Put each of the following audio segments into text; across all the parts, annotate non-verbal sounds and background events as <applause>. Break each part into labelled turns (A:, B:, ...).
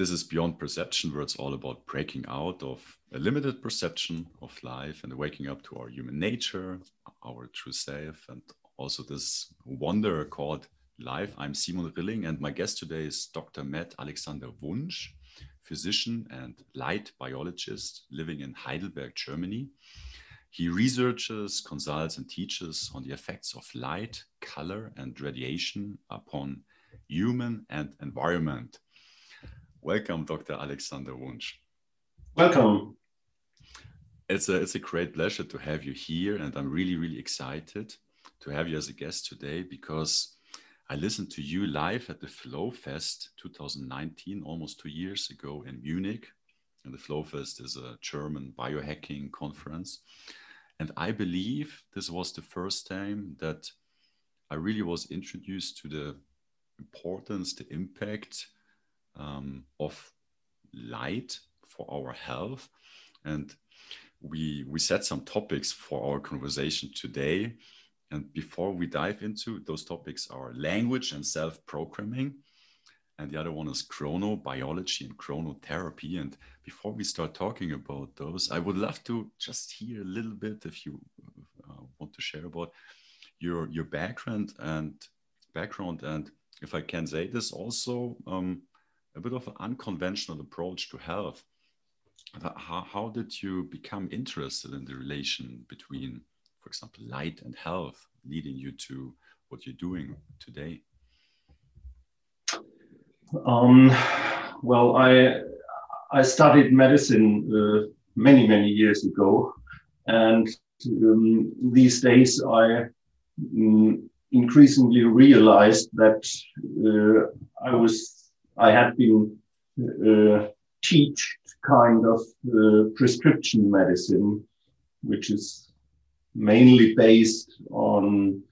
A: this is Beyond Perception, where it's all about breaking out of a limited perception of life and waking up to our human nature, our true self, and also this wonder called life. I'm Simon Rilling, and my guest today is Dr. med. Alexander Wunsch, physician and light biologist living in Heidelberg, Germany. He researches, consults, and teaches on the effects of light, color, and radiation upon human and environment. Welcome, Dr. Alexander Wunsch.
B: Welcome.
A: It's a, it's a great pleasure to have you here, and I'm really, really excited to have you as a guest today because I listened to you live at the Flow Fest 2019, almost two years ago in Munich. And the Flow Fest is a German biohacking conference. And I believe this was the first time that I really was introduced to the importance, the impact um, of light for our health. And we, we set some topics for our conversation today. And before we dive into those topics are language and self-programming. And the other one is chronobiology and chronotherapy. And before we start talking about those, I would love to just hear a little bit if you uh, want to share about your your background and background and if I can say this also um, a bit of an unconventional approach to health. How, how did you become interested in the relation between, for example, light and health, leading you to what you're doing today?
B: Um, well, I I studied medicine uh, many many years ago, and um, these days I um, increasingly realized that uh, I was I had been uh, kind of uh, prescription medicine, which is mainly based on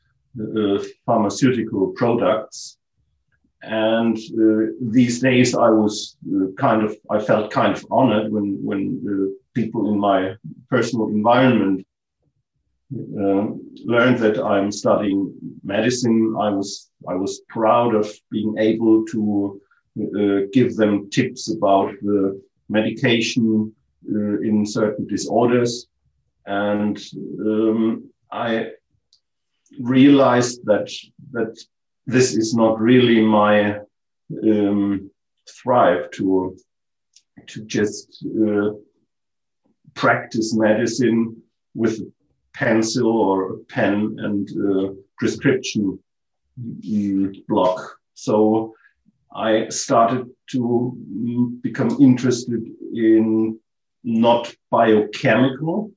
B: uh, pharmaceutical products and uh, these days, I was uh, kind of, I felt kind of honored when when uh, people in my personal environment um, learned that I'm studying medicine. I was I was proud of being able to uh, give them tips about the medication uh, in certain disorders, and um, I realized that that this is not really my um, thrive to to just uh, practice medicine with a pencil or a pen and uh, prescription block. So I started to mm, become interested in not biochemical,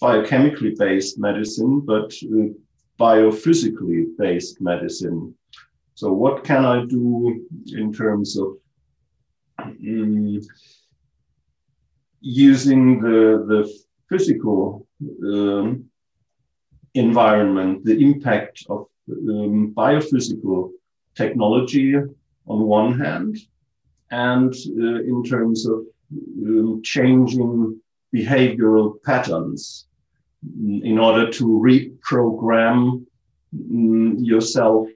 B: biochemically based medicine, but uh, biophysically based medicine. So what can I do in terms of um, using the, the physical um, environment, the impact of um, biophysical technology on one hand, and uh, in terms of um, changing behavioral patterns in order to reprogram mm, yourself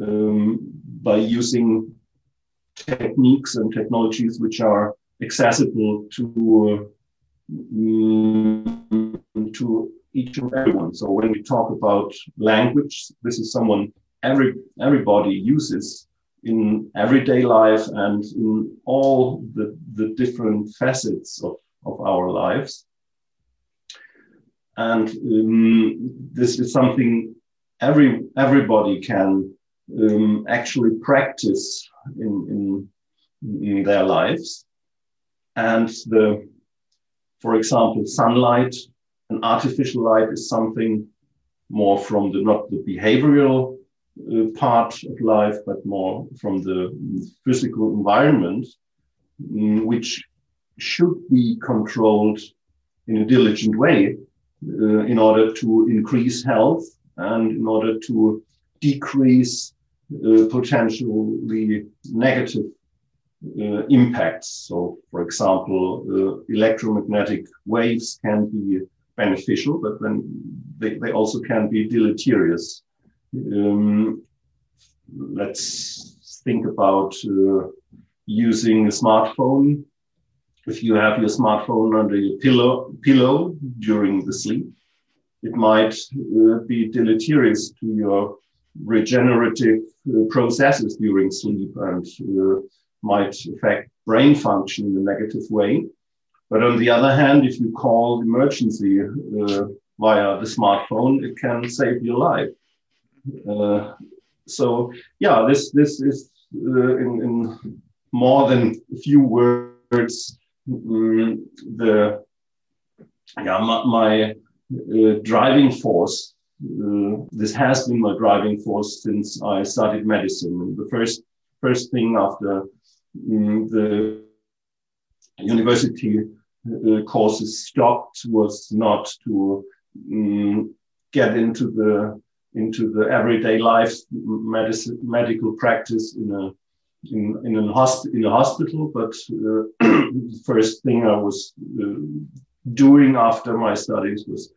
B: um, by using techniques and technologies which are accessible to um, to each and everyone. So when we talk about language, this is someone every everybody uses in everyday life and in all the, the different facets of, of our lives. And um, this is something every everybody can um, actually practice in, in, in their lives. And the, for example, sunlight and artificial light is something more from the not the behavioral part of life, but more from the physical environment, um, which should be controlled in a diligent way uh, in order to increase health and in order to decrease uh, potentially negative uh, impacts. So, for example, uh, electromagnetic waves can be beneficial, but then they, they also can be deleterious. Um, let's think about uh, using a smartphone. If you have your smartphone under your pillow, pillow during the sleep, it might uh, be deleterious to your regenerative uh, processes during sleep and uh, might affect brain function in a negative way. But on the other hand, if you call emergency uh, via the smartphone, it can save your life. Uh, so yeah, this this is uh, in, in, more than a few words um, the yeah my, my uh, driving force. Uh, this has been my driving force since I started medicine. The first first thing after um, the university uh, courses stopped was not to um, get into the into the everyday life medicine medical practice in a in in, in a hospital. But uh, <clears throat> the first thing i was uh, doing after my studies was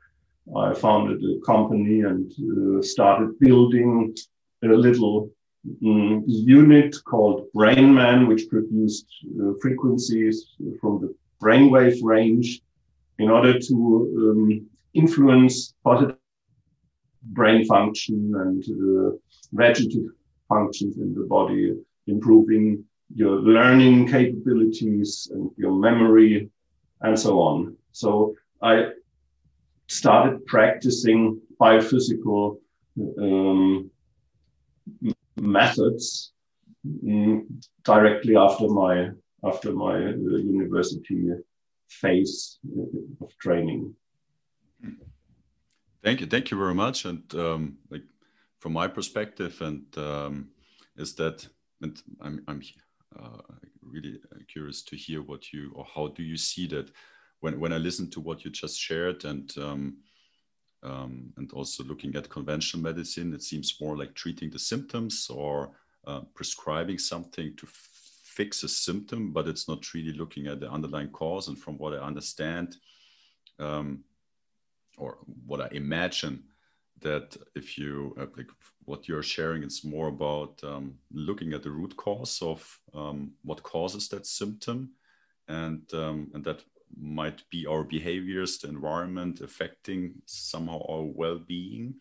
B: i founded a company and uh, started building a little um, unit called brainman which produced uh, frequencies from the brainwave range in order to um, influence positive brain function and uh, vegetative functions in the body, improving your learning capabilities and your memory and so on. So I started practicing biophysical um, methods um, directly after my after my uh, university phase of training.
A: Thank you, thank you very much. And um, like from my perspective, and um, is that, and I'm I'm uh, really curious to hear what you or how do you see that when when I listen to what you just shared and. Um, um, and also looking at conventional medicine, it seems more like treating the symptoms or uh, prescribing something to fix a symptom, but it's not really looking at the underlying cause. And from what I understand, um, or what I imagine that if you uh, like what you're sharing, it's more about um, looking at the root cause of um, what causes that symptom, and um, and that might be our behaviors, the environment affecting somehow our well-being,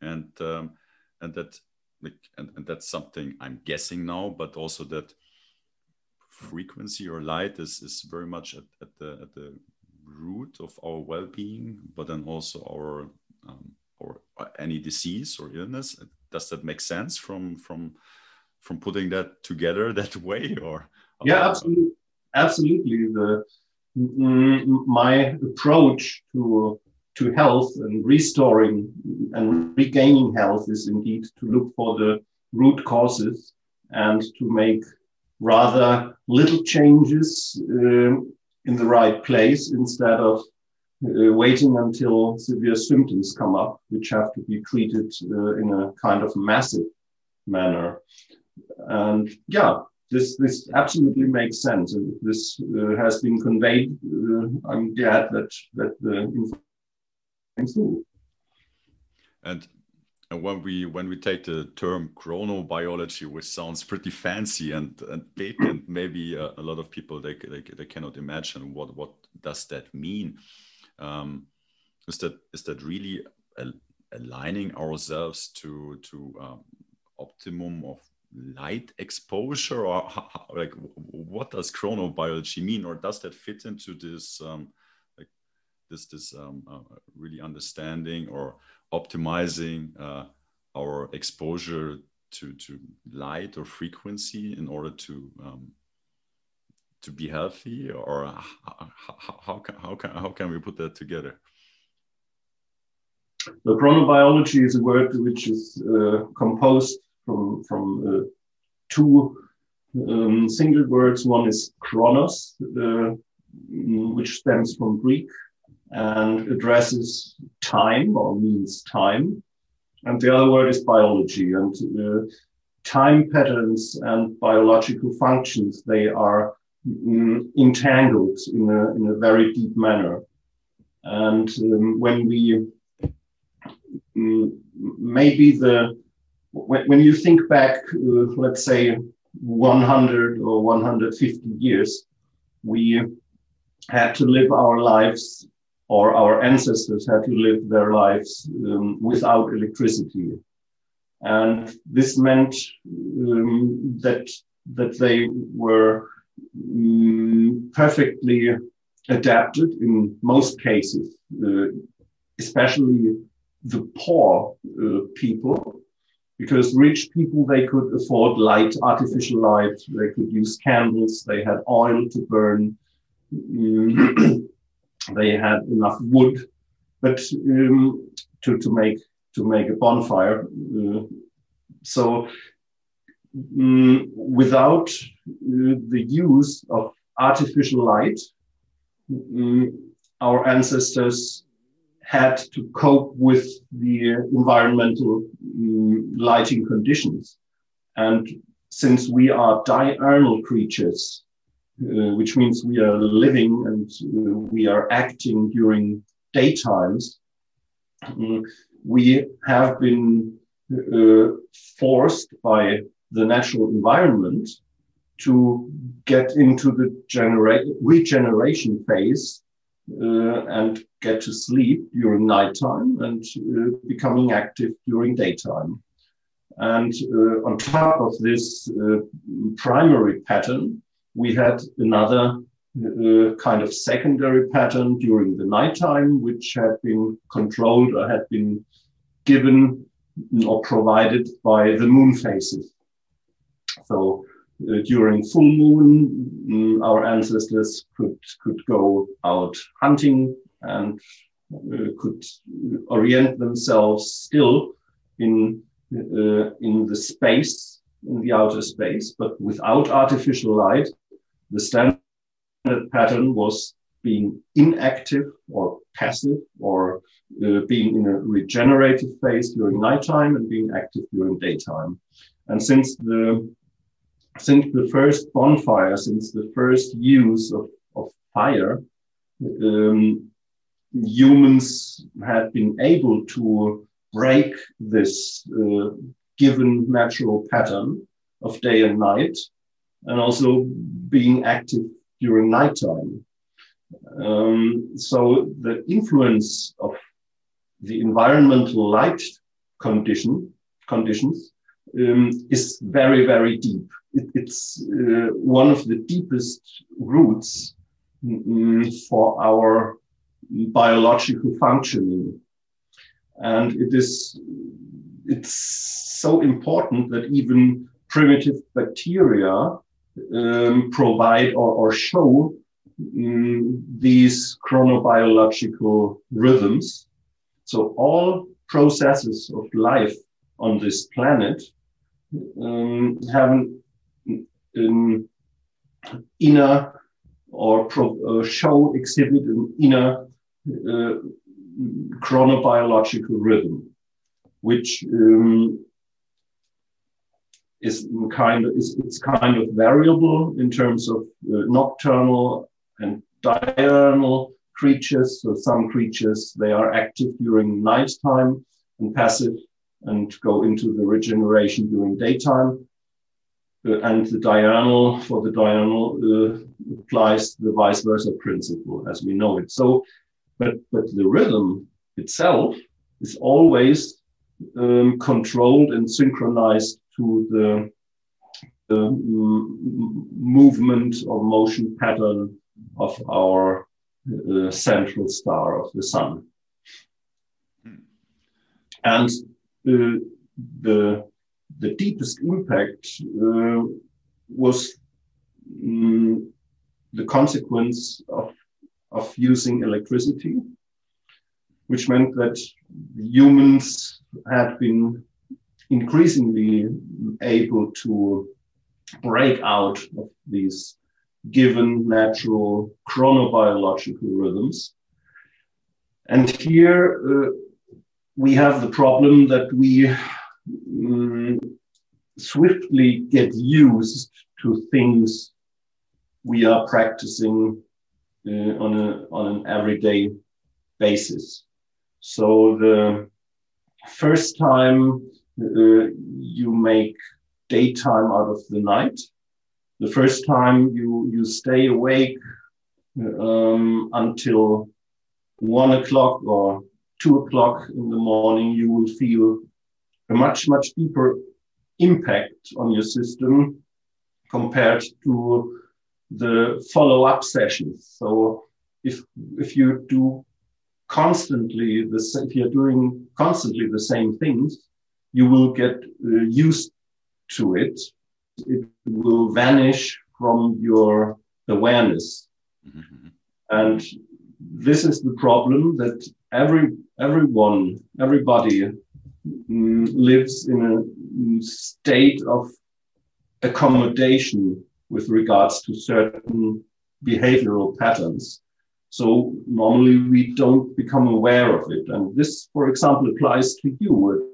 A: and um, and that like and, and that's something I'm guessing now, but also that frequency or light is is very much at, at the at the root of our well-being, but then also our um, or any disease or illness. Does that make sense from from from putting that together <laughs> that way? Or
B: yeah, absolutely, absolutely. The my approach to to health and restoring and regaining health is indeed to look for the root causes and to make rather little changes um, in the right place instead of uh, waiting until severe symptoms come up, which have to be treated uh, in a kind of massive manner. And yeah, this this absolutely makes sense, and this uh, has been conveyed. Uh, I'm glad that that the information.
A: And and when we when we take the term chronobiology, which sounds pretty fancy and, and big, and maybe uh, a lot of people they, they, they cannot imagine what what does that mean. Um, is that is that really aligning ourselves to to um, optimum of light exposure, or how, like what does chronobiology mean, or does that fit into this um, this this um, uh, really understanding or optimizing uh, our exposure to, to light or frequency in order to um, to be healthy or how, how, how, can, how, can, how can we put that together
B: the chronobiology is a word which is uh, composed from, from uh, two um, single words. One is chronos, uh, which stems from Greek, and addresses time or means time. And the other word is biology and uh, time patterns and biological functions. They are mm, entangled in a, in a very deep manner. And um, when we mm, maybe the when, when you think back, uh, let's say 100 or 150 years, we had to live our lives, or our ancestors had to live their lives um, without electricity. And this meant um, that, that they were um, perfectly adapted in most cases, uh, especially the poor uh, people because rich people they could afford light artificial light they could use candles they had oil to burn mm, they had enough wood but um, to, to make to make a bonfire uh, so um, without uh, the use of artificial light um, our ancestors had to cope with the environmental um, lighting conditions. And since we are diurnal creatures, uh, which means we are living and uh, we are acting during daytimes, um, we have been uh, forced by the natural environment to get into the genera- regeneration phase uh, and get to sleep during nighttime and uh, becoming active during daytime. And on top of this primary pattern, we had another uh, kind of secondary pattern during the nighttime, which had been controlled or had been given or provided by the moon phases. So uh, during full moon, mm, our ancestors could could go out hunting and uh, could orient themselves still in uh, in the space in the outer space, but without artificial light. The standard pattern was being inactive or passive or uh, being in a regenerative phase during nighttime and being active during daytime. And since the since the first bonfire, since the first use of, of fire, um, humans had been able to break this uh, given natural pattern of day and night, and also being active during nighttime. Um, so the influence of the environmental light condition conditions um, is very very deep it, it's uh, one of the deepest roots mm, for our biological functioning. And it is it's so important that even primitive bacteria um, provide or, or show um, these chronobiological rhythms. So all processes of life on this planet um, have an inner or pro, uh, show exhibit an inner uh, chronobiological rhythm, which um, is kind of is it's kind of variable in terms of uh, nocturnal and diurnal creatures. So some creatures they are active during nighttime and passive and go into the regeneration during daytime. Uh, and the diurnal for the diurnal uh, applies the vice versa principle as we know it. So, but but the rhythm itself is always um, controlled and synchronized to the, the movement or motion pattern of our uh, central star of the sun. And uh, the the deepest impact uh, was um, the consequence of, of using electricity, which meant that humans had been increasingly able to break out of these given natural chronobiological rhythms. And here uh, we have the problem that we um, swiftly get used to things we are practicing uh, on, a, on an everyday basis. So the first time you make daytime out of the night. The first time you, you stay awake um, until one o'clock or two o'clock in the morning, you will feel a much, much deeper impact on your system compared to the follow-up sessions. So if if you do constantly the if you're doing constantly the same things, you will get uh, used to it. It will vanish from your awareness, mm-hmm. and this is the problem that every everyone everybody mm, lives in a mm, state of accommodation with regards to certain behavioral patterns. So normally we don't become aware of it. And this, for example, applies to you.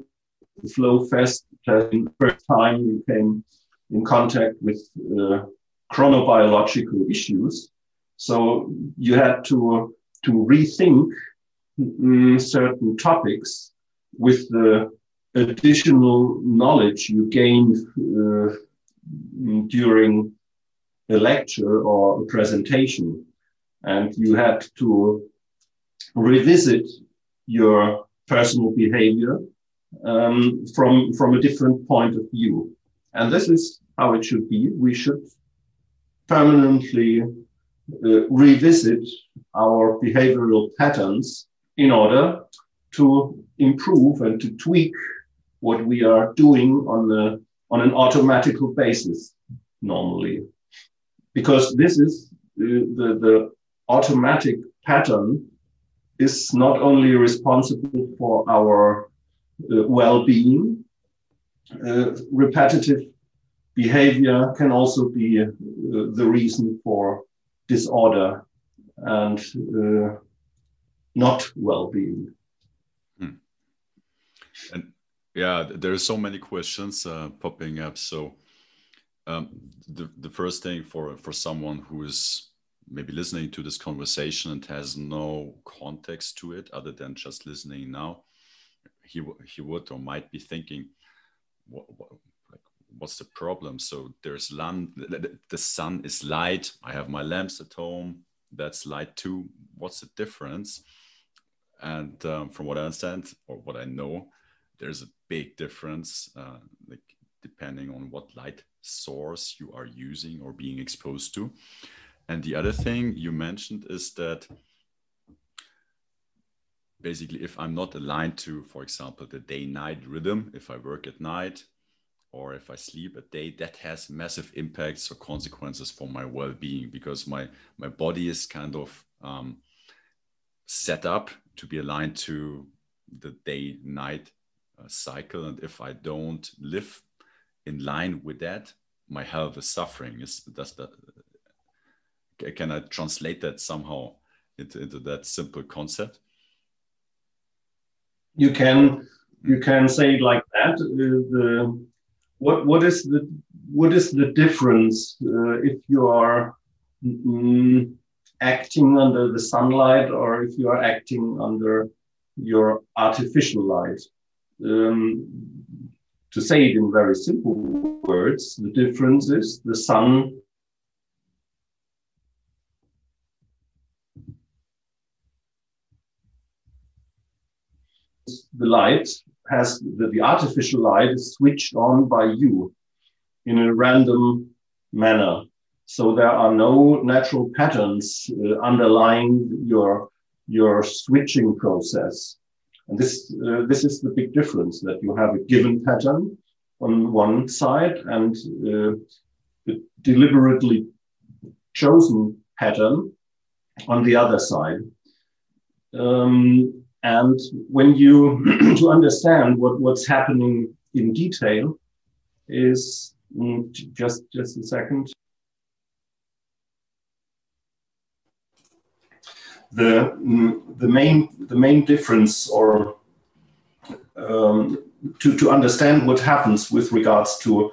B: The Flow Fest, the first time you came in contact with uh, chronobiological issues. So you had to, to rethink mm, certain topics with the additional knowledge you gained uh, during a lecture or a presentation. And you had to revisit your personal behavior um, from, from a different point of view. And this is how it should be. We should permanently uh, revisit our behavioral patterns in order to improve and to tweak what we are doing on the on an automatical basis normally because this is uh, the, the automatic pattern is not only responsible for our uh, well-being uh, repetitive behavior can also be uh, the reason for disorder and not well-being hmm.
A: and yeah, there are so many questions popping up. So um, the the first thing for for someone who is maybe listening to this conversation and has no context to it other than just listening now, he he would or might be thinking, what, what like, what's the problem? So there's land, the sun is light. I have my lamps at home. That's light too. What's the difference? And um, from what I understand or what I know, there's a big difference, uh, like depending on what light source you are using or being exposed to. And the other thing you mentioned is that basically, if I'm not aligned to, for example, the day night rhythm, if I work at night or if I sleep at day, that has massive impacts or consequences for my well being because my, my body is kind of um, set up to be aligned to the day night cycle. And if i don't live in line with that my health is suffering. Is does that can i translate that somehow into, into that simple concept
B: you can you can say it like that uh, the what what is the what is the difference uh, if you are mm, acting under the sunlight or if you are acting under your artificial light? Um, to say it in very simple words, the difference is the sun light has the, the, artificial light is switched on by you in a random manner. So there are no natural patterns uh, underlying your, your switching process. And this, uh, this is the big difference that you have a given pattern on one side and uh, a deliberately chosen pattern on the other side. Um, and when you <clears throat> to understand what, what's happening in detail is mm, just just a second. the the main the main difference or um, to to understand what happens with regards to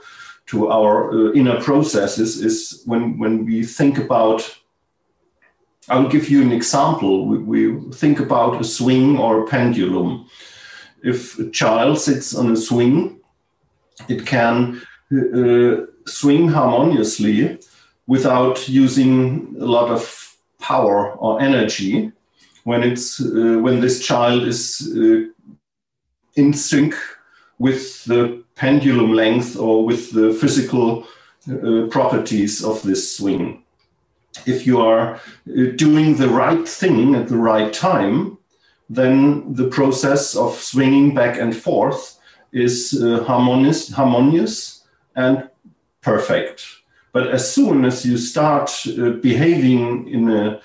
B: to our uh, inner processes is when when we think about I'll give you an example. We, we, think about a swing or a pendulum. If a child sits on a swing, it can uh, swing harmoniously without using a lot of power or energy when it's uh, when this child is uh, in sync with the pendulum length or with the physical uh, properties of this swing. If you are uh, doing the right thing at the right time, then the process of swinging back and forth is uh, harmonious, harmonious and perfect. But as soon as you start uh, behaving in a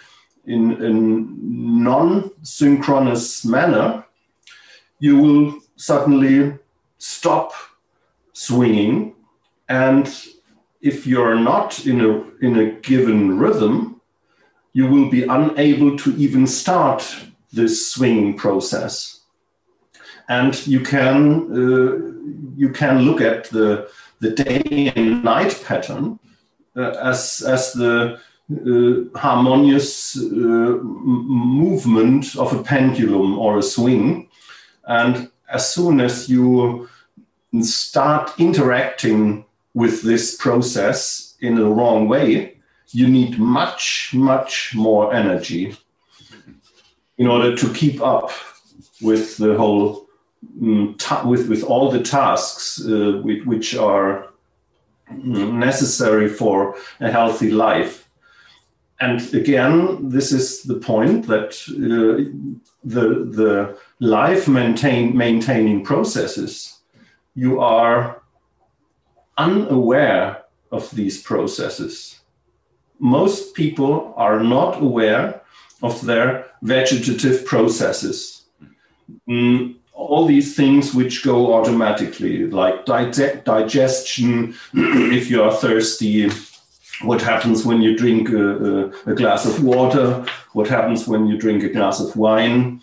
B: in a non-synchronous manner, you will suddenly stop swinging, and if you're not in a in a given rhythm, you will be unable to even start this swinging process. And you can uh, you can look at the the day and night pattern uh, as as the uh, harmonious uh, movement of a pendulum or a swing. And as soon as you start interacting with this process in the wrong way, you need much, much more energy in order to keep up with the whole, um, with, with all the tasks uh, which are mm, necessary for a healthy life. And again, this is the point that uh, the the life maintain maintaining processes, you are unaware of these processes. Most people are not aware of their vegetative processes. Mm, all these things which go automatically, like dig digestion, <clears throat> if you are thirsty, what happens when you drink a, a, a, glass of water, what happens when you drink a glass of wine.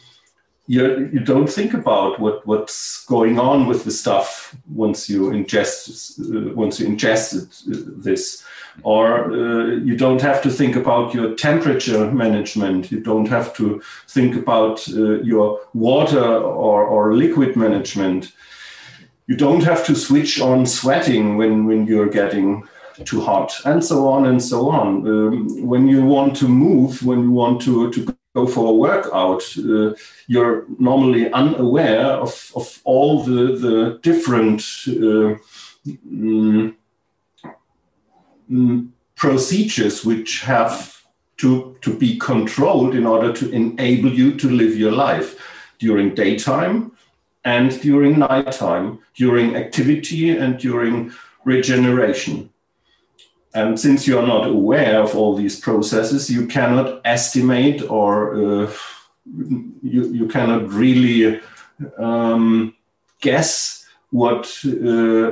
B: You, you don't think about what, what's going on with the stuff once you ingest uh, once you ingested uh, this, or uh, you don't have to think about your temperature management. You don't have to think about uh, your water or, or liquid management. You don't have to switch on sweating when, when you're getting too hot, and so on and so on. Um, when you want to move, when you want to, to go for a workout, uh, you're normally unaware of, of all the, the different uh, mm, mm, procedures which have to, to be controlled in order to enable you to live your life during daytime and during nighttime, during activity and during regeneration. And since you are not aware of all these processes, you cannot estimate or uh, you, you cannot really um, guess what uh,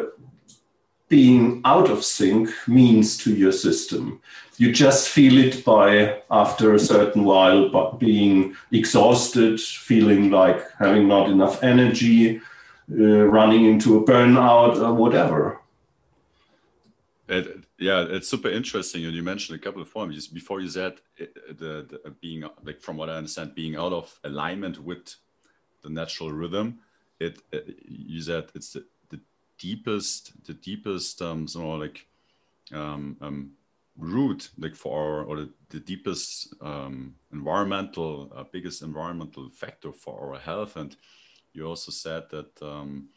B: being out of sync means to your system. You just feel it by after a certain while, but being exhausted, feeling like having not enough energy, uh, running into a burnout or whatever.
A: It, yeah, it's super interesting. And you mentioned a couple of forms before you said uh, the, the uh, being like from what I understand, being out of alignment with the natural rhythm. It uh, you said it's the, the deepest, the deepest, um, so like um, um, root, like for our, or the, the deepest um, environmental, uh, biggest environmental factor for our health. And you also said that um,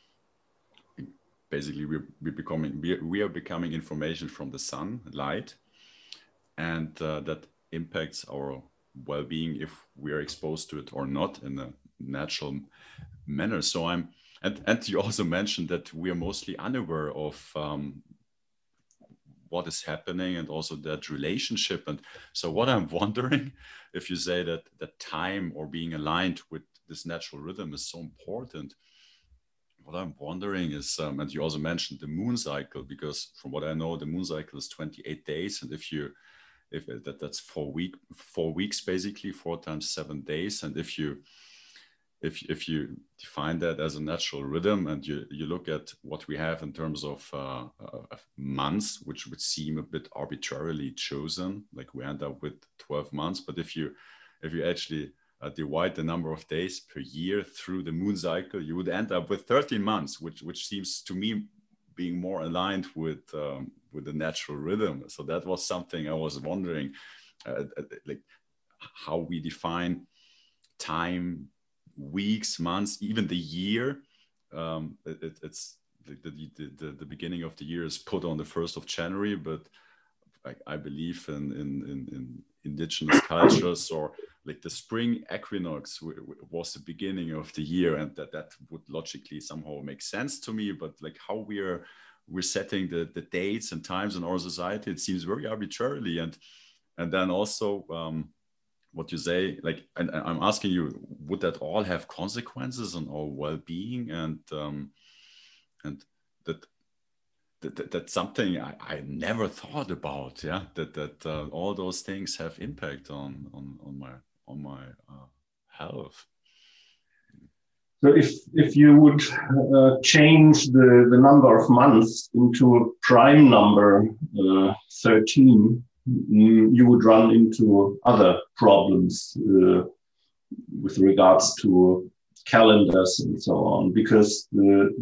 A: basically we're, we're becoming we, we are becoming information from the sun light and uh, that impacts our well-being if we are exposed to it or not in a natural manner. So i'm and and you also mentioned that we are mostly unaware of um, what is happening and also that relationship. And so what i'm <laughs> wondering if you say that that time or being aligned with this natural rhythm is so important what I'm wondering is, um, and you also mentioned the moon cycle, because from what I know, the moon cycle is 28 days, and if you, if that that's four week, four weeks basically, four times seven days, and if you, if if you define that as a natural rhythm, and you you look at what we have in terms of uh, uh, months, which would seem a bit arbitrarily chosen, like we end up with 12 months, but if you if you actually uh, divide the number of days per year through the moon cycle, you would end up with 13 months, which which seems to me being more aligned with um, with the natural rhythm. So that was something I was wondering, uh, uh like how we define time, weeks, months, even the year. Um, it, it's the, the, the, the, beginning of the year is put on the first of January, but I, I believe in, in, in, in indigenous cultures or like the spring equinox was the beginning of the year and that that would logically somehow make sense to me. But like how we're we're setting the the dates and times in our society it seems very arbitrarily. And and then also um, what you say like and, and, i'm asking you would that all have consequences on our well-being? And um, and that that, that, that's something I, I never thought about. Yeah, that that uh, all those things have impact on on on my on my uh, health.
B: So if if you would uh, change the, the number of months into a prime number uh, 13, mm, you would run into other problems uh, with regards to calendars and so on, because the,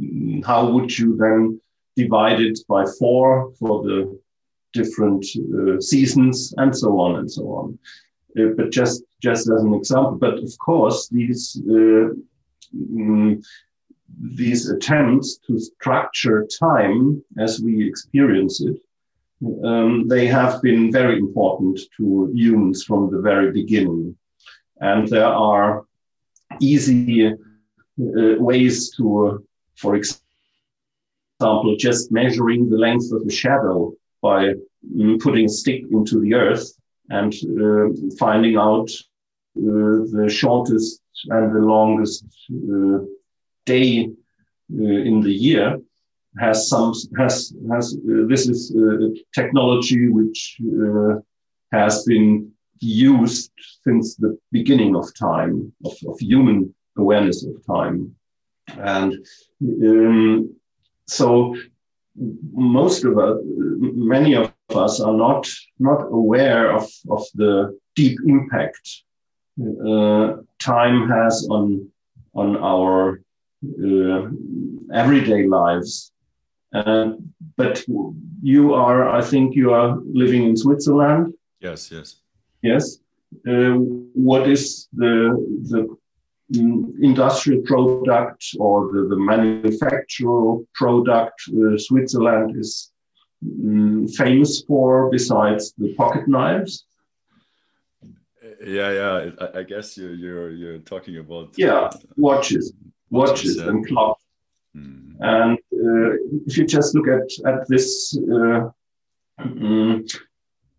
B: mm, how would you then divide it by four for the different uh, seasons and so on and so on? Uh, but just just as an example. But of course, these uh, mm, these attempts to structure time as we experience it, um, they have been very important to humans from the very beginning. And there are easy uh, ways to, for example, just measuring the length of a shadow by mm, putting a stick into the earth and uh, finding out uh, the shortest and the longest uh, day in the year has some has has this is technology which has been used since the beginning of time, of, of human awareness of time. And um, so most of us, many of us are not, not aware of, of the deep impact uh, time has on, on our uh, everyday lives. Uh, but you are, I think you are living in Switzerland.
A: Yes, yes.
B: Yes. Uh, what is the, the industrial product or the, the manufacturer product uh, Switzerland is um, famous for besides the pocket knives?
A: Yeah, yeah. I, I guess you're, you're you're talking about
B: yeah watches, watches, and clocks. Hmm. And uh, if you just look at at this, uh, um,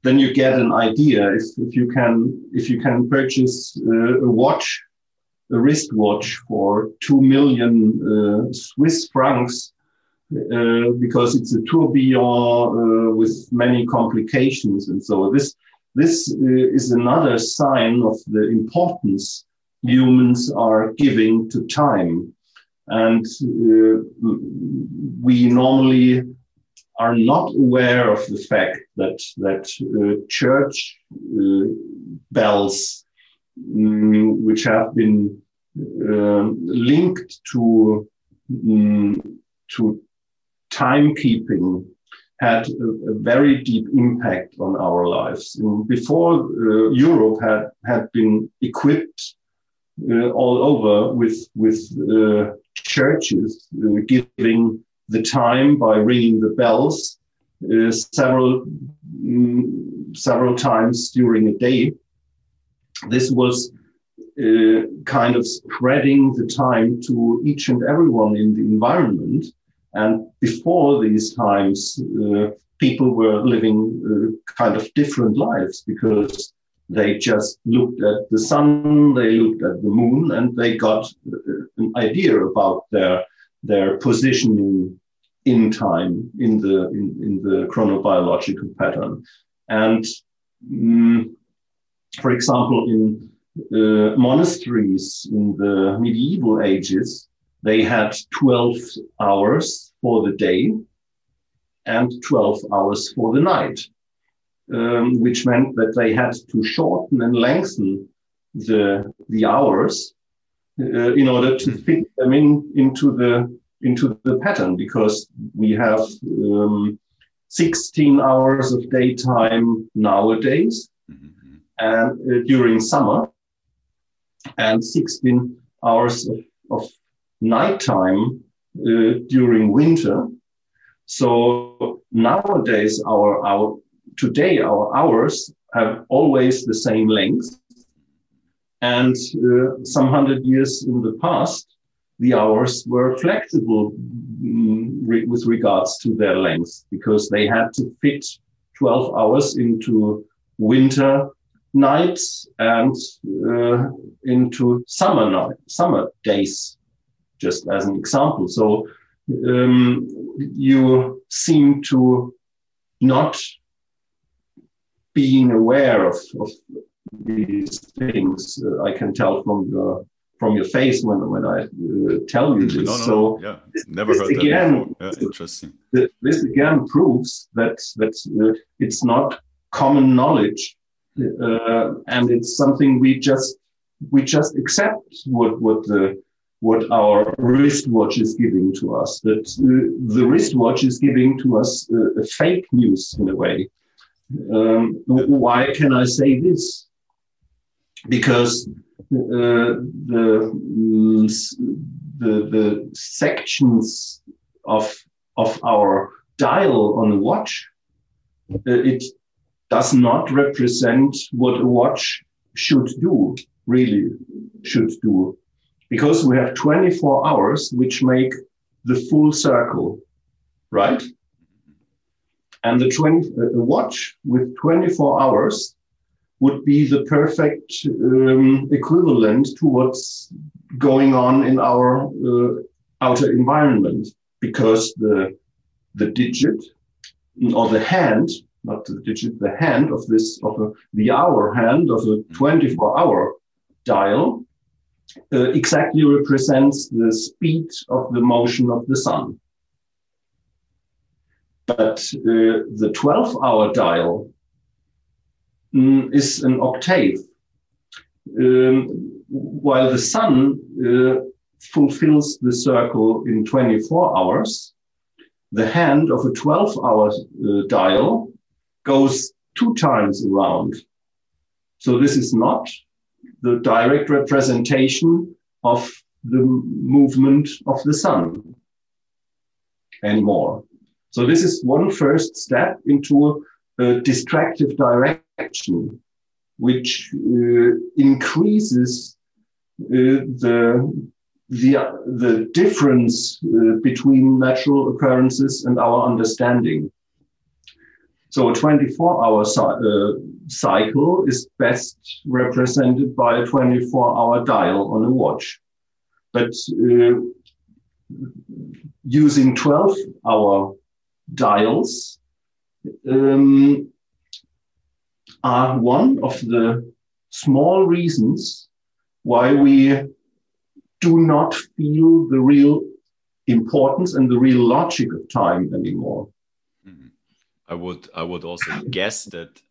B: then you get an idea. If, if you can if you can purchase uh, a watch a wristwatch for 2 million uh, Swiss francs uh, because it's a tourbillon uh, with many complications. And so this, this is another sign of the importance humans are giving to time. And we normally are not aware of the fact that that uh, church uh, bells um, which have been uh, linked to um, to timekeeping had a, a, very deep impact on our lives. And before uh, Europe had had been equipped uh, all over with with uh, churches uh, giving the time by ringing the bells uh, several um, several times during a day this was uh, kind of spreading the time to each and everyone in the environment. And before these times, uh, people were living uh, kind of different lives because they just looked at the sun, they looked at the moon, and they got uh, an idea about their their positioning in time in the in, in the chronobiological pattern. And um, for example, in uh, monasteries in the medieval ages, they had 12 hours for the day and 12 hours for the night, um, which meant that they had to shorten and lengthen the, the hours uh, in order to fit them in into the into the pattern because we have um, 16 hours of daytime nowadays mm-hmm. and uh, during summer and 16 hours of, of nighttime uh, during winter. So nowadays, our, our today our hours have always the same length, and uh, some hundred years in the past, the hours were flexible mm, re with regards to their length because they had to fit 12 hours into winter nights and uh, into summer night, summer days, just as an example. So um, you seem to not being aware of, of these things. Uh, I can tell from your from your face when when I uh, tell you this.
A: No, no, so yeah, never
B: this
A: heard
B: again,
A: that Yeah, interesting.
B: This again proves that that uh, it's not common knowledge uh, and it's something we just we just accept what what the what our wristwatch is giving to us. That uh, the wristwatch is giving to us uh, fake news in a way. Um, why can I say this? Because uh, the, mm, the the sections of of our dial on the watch uh, it does not represent what a watch should do, really should do. Because we have 24 hours, which make the full circle, right? And the 20, uh, watch with 24 hours would be the perfect um, equivalent to what's going on in our uh, outer environment because the the digit or the hand not the digit, the hand of this, of a, the hour hand of a 24 hour dial uh, exactly represents the speed of the motion of the sun. But uh, the 12 hour dial mm, is an octave, um, while the sun uh, fulfills the circle in 24 hours. The hand of a 12 hour uh, dial goes two times around. So this is not the direct representation of the movement of the sun anymore. So this is one first step into a distractive direction, which uh, increases uh, the the the difference uh, between natural occurrences and our understanding. So a 24 hour uh, cycle is best represented by a 24 hour dial on a watch. But uh, using 12 hour dials um, are one of the small reasons why we do not feel the real importance and the real logic of time anymore.
A: I would I would also <laughs> guess that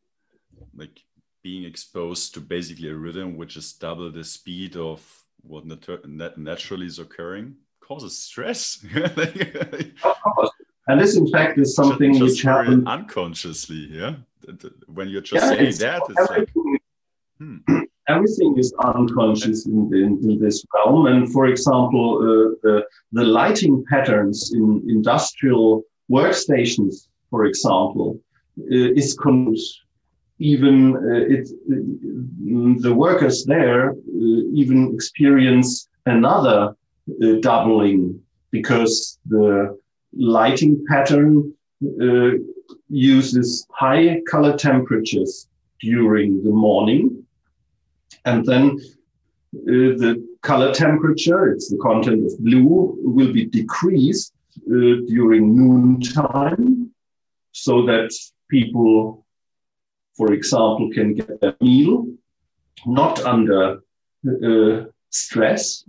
A: like being exposed to basically a rhythm which is double the speed of what nat naturally is occurring causes stress. <laughs>
B: And this, in fact, is something
A: just
B: which happens
A: unconsciously. Yeah, when you're just yeah, saying that, it's
B: everything, like, hmm. <clears throat> everything is unconscious in, in, in, this realm. And for example, uh, the, the lighting patterns in industrial workstations for example, uh, is. Even uh, it, uh, the workers there even experience another doubling because the lighting pattern uses high color temperatures during the morning. And then uh, the color temperature, it's the content of blue, will be decreased uh, during noontime so that people, for example, can get a meal not under uh, stress.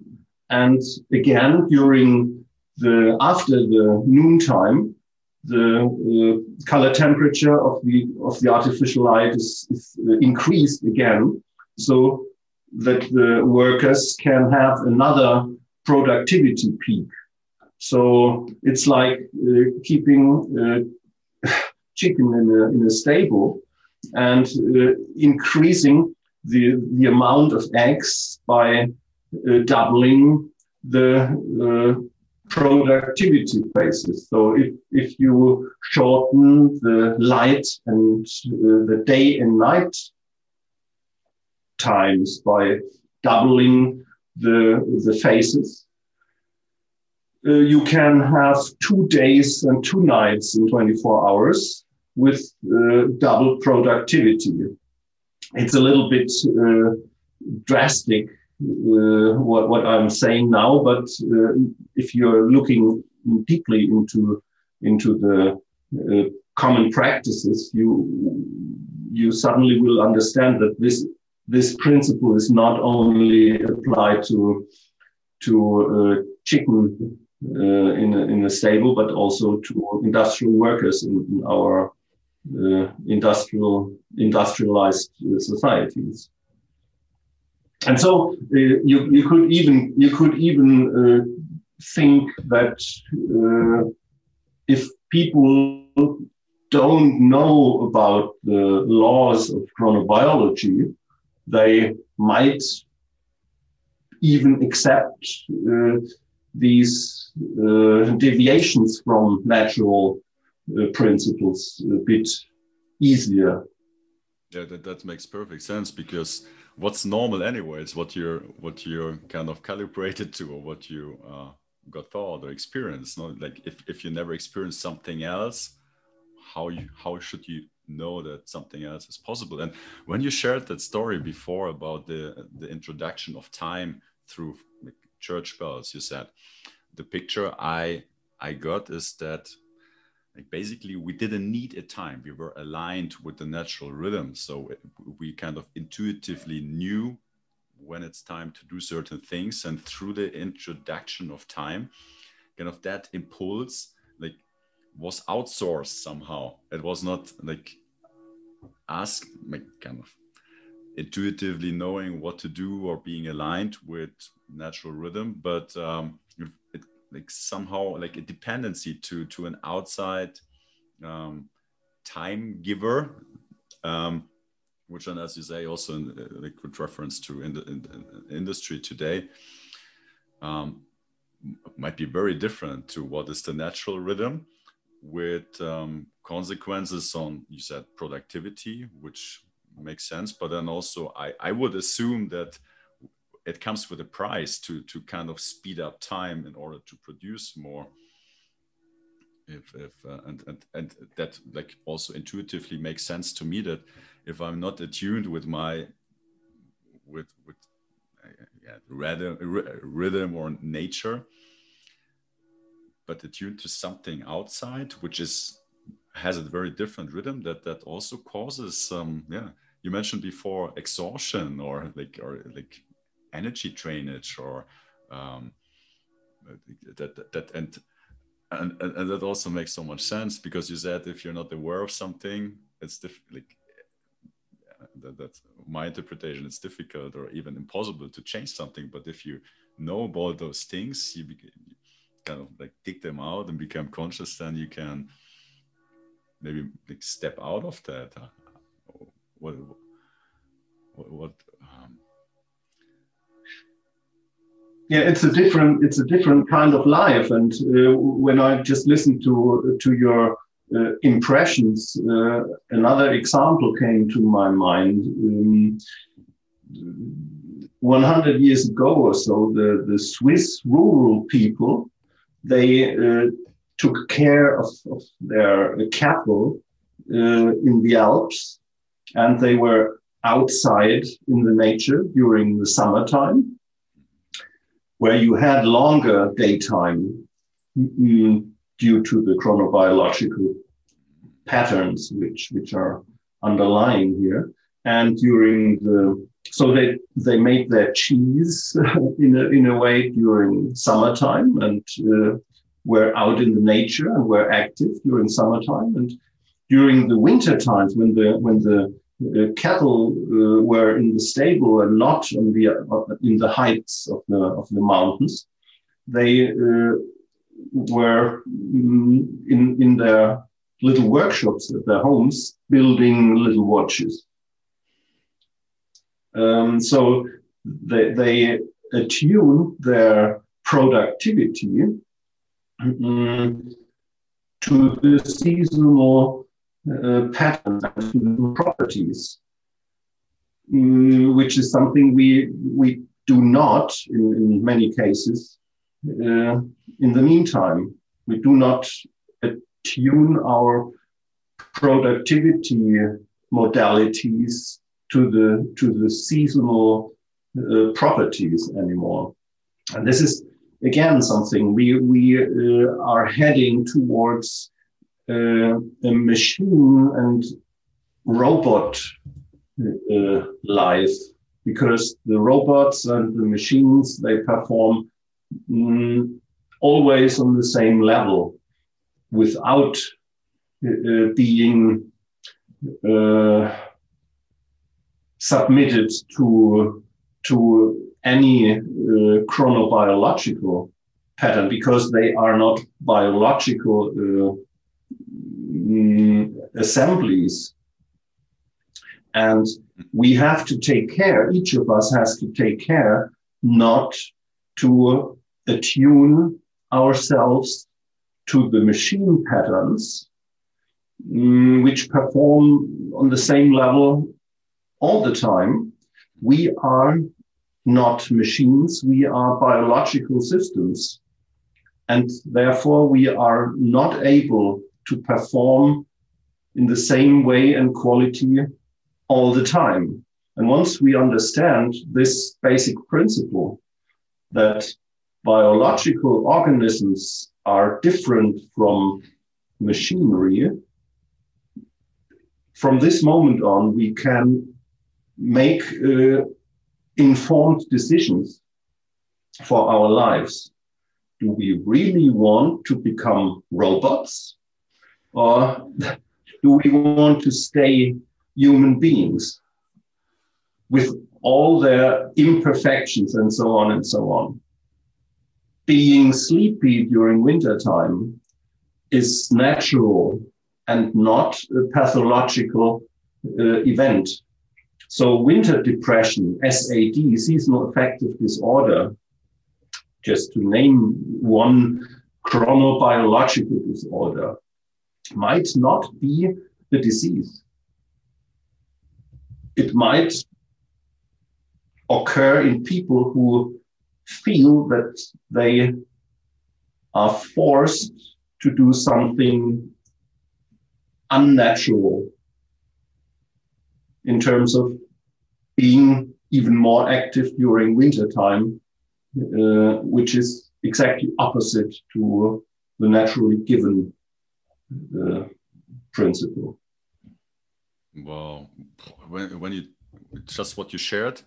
B: And again, during the after the noontime, the uh, color temperature of the of the artificial light is, is uh, increased again, so that the workers can have another productivity peak So it's like uh, keeping uh, chicken in a, in a stable and uh, increasing the, the amount of eggs by uh, doubling the uh, productivity basis. So if, if you shorten the light and uh, the day and night times by doubling the, the phases, uh, you can have two days and two nights in 24 hours with uh, double productivity. It's a little bit uh, drastic uh, what, what I'm saying now, but uh, if you're looking deeply into into the uh, common practices, you you suddenly will understand that this this principle is not only applied to to chicken uh, in, a, in a stable, but also to industrial workers in, in our uh, industrial industrialized uh, societies. And so uh, you you could even you could even uh, think that uh, if people don't know about the laws of chronobiology, they might even accept these deviations from natural principles a bit easier.
A: Yeah, that, that makes perfect sense because what's normal anyway is what you're what you're kind of calibrated to or what you uh, got thought or experienced. No, like if, if you never experienced something else, how you how should you know that something else is possible? And when you shared that story before about the the introduction of time through church bells, you said the picture I I got is that like basically we didn't need a time. We were aligned with the natural rhythm. So we kind of intuitively knew when it's time to do certain things. And through the introduction of time kind of that impulse like was outsourced somehow. It was not like us like kind of intuitively knowing what to do or being aligned with natural rhythm. But um, like somehow like a dependency to to an outside um, time giver um, which then as you say also in, uh, like with reference to in the, in the industry today um, might be very different to what is the natural rhythm with um, consequences on you said productivity which makes sense but then also I, I would assume that it comes with a price to to kind of speed up time in order to produce more. If if uh, and, and and that like also intuitively makes sense to me that if i'm not attuned with my with with uh, yeah, rhythm, rhythm or nature but attuned to something outside which is has a very different rhythm that that also causes some yeah you mentioned before exhaustion or like or like energy drainage or um, that, that, that and, and and that also makes so much sense because you said if you're not aware of something it's diff- like that, that's my interpretation it's difficult or even impossible to change something but if you know about those things you, kind of like dig them out and become conscious then you can maybe like step out of that. What what, what
B: yeah it's a different it's a different kind of life. And uh, when i just listened to to your uh, impressions uh, another example came to my mind. Um, 100 years ago or so the, the swiss rural people they uh, took care of, of their cattle uh, in the alps and they were outside in the nature during the summertime where you had longer daytime mm, due to the chronobiological patterns which which are underlying here. And during the so they they made their cheese <laughs> in a in a way during summertime and uh, were out in the nature and were active during summertime. And during the winter times when the when the uh, cattle uh, were in the stable and not on the uh, in the heights of the of the mountains. They were mm, in, in their little workshops at their homes building little watches. Um, so they, they attune their productivity um, to the seasonal uh, patterns and properties, um, which is something we, we do not, in, in many cases, uh, in the meantime. We do not attune our productivity modalities to the to the seasonal uh, properties anymore. And this is again something we we uh, are heading towards uh, a machine and robot uh, life because the robots and the machines they perform mm, always on the same level without uh, being uh, submitted to to any uh, chronobiological pattern because they are not biological uh, mm, assemblies. And we have to take care, each of us has to take care not to attune ourselves to the machine patterns, um, which perform on the same level all the time. We are not machines, we are biological systems. And therefore, we are not able to perform in the same way and quality all the time. And once we understand this basic principle that biological organisms are different from machinery, from this moment on, we can make uh, informed decisions for our lives. Do we really want to become robots? Or do we want to stay human beings with all their imperfections and so on and so on? Being sleepy during winter time is natural and not a pathological uh, event. So winter depression, SAD, seasonal affective disorder, just to name one chronobiological disorder, might not be the disease. It might occur in people who feel that they are forced to do something unnatural in terms of being even more active during winter time, uh, which is exactly opposite to the naturally given uh, principle.
A: Well, when, when you just what you shared,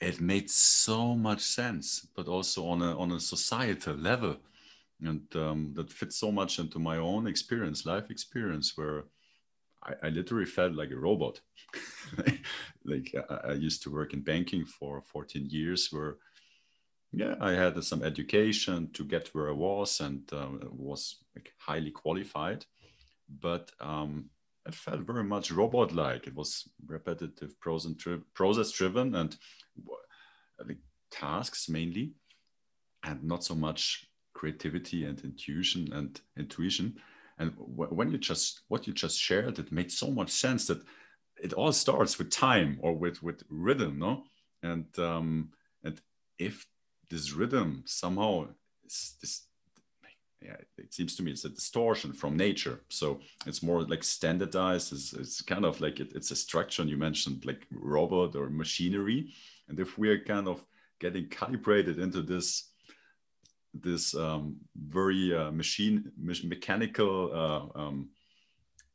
A: it made so much sense, but also on a on a societal level, and um, that fits so much into my own experience, life experience, where I, I literally felt like a robot. <laughs> like I, I, used to work in banking for 14 years, where yeah, I had some education to get where I was and um, was like highly qualified, but um, it felt very much robot-like. It was repetitive, process-driven, and like tasks mainly, and not so much creativity and intuition and intuition and when you just what you just shared it made so much sense that it all starts with time or with with rhythm no and um and if this rhythm somehow is this yeah it seems to me it's a distortion from nature. So it's more like standardized it's, it's kind of like it, it's a structure and you mentioned like robot or machinery. And if we are kind of getting calibrated into this this um, very uh, machine me mechanical uh, um,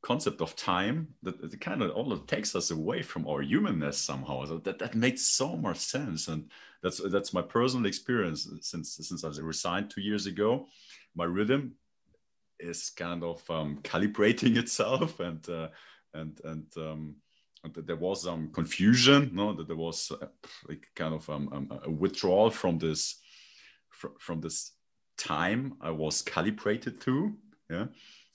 A: concept of time that it kind of all takes us away from our humanness somehow so that that makes so much sense and that's that's my personal experience since since i resigned two years ago my rhythm is kind of um, calibrating <laughs> itself and uh, and and um, there was some confusion no that there was uh, like kind of um, um, a withdrawal from this fr from this time I was calibrated to. Yeah.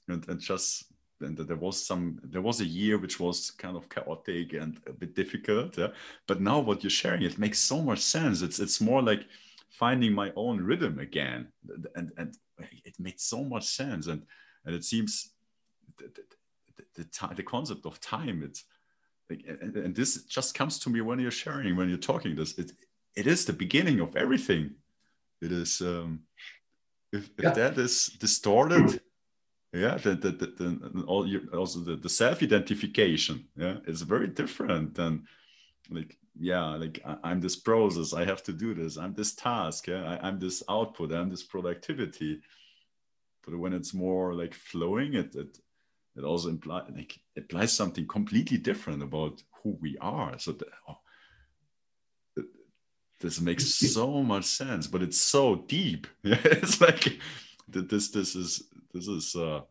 A: And, and just and there was some there was a year which was kind of chaotic and a bit difficult yeah? But now what you're sharing it makes so much sense. It's it's more like finding my own rhythm again and and it made so much sense. And and it seems the, the, the, the concept of time it's like and, and, this just comes to me when you're sharing when you're talking this. It it is the beginning of everything. It is um if, if yeah. that is distorted yeah the, the, the, the all your, also the, the self-identification yeah it's very different than like yeah like I, am this process i have to do this i'm this task yeah I, am this output i'm this productivity. But when it's more like flowing it it, it also implies like implies something completely different about who we are. So the, oh, this makes so much sense but it's so deep. Yeah <laughs> it's like this this is this is uh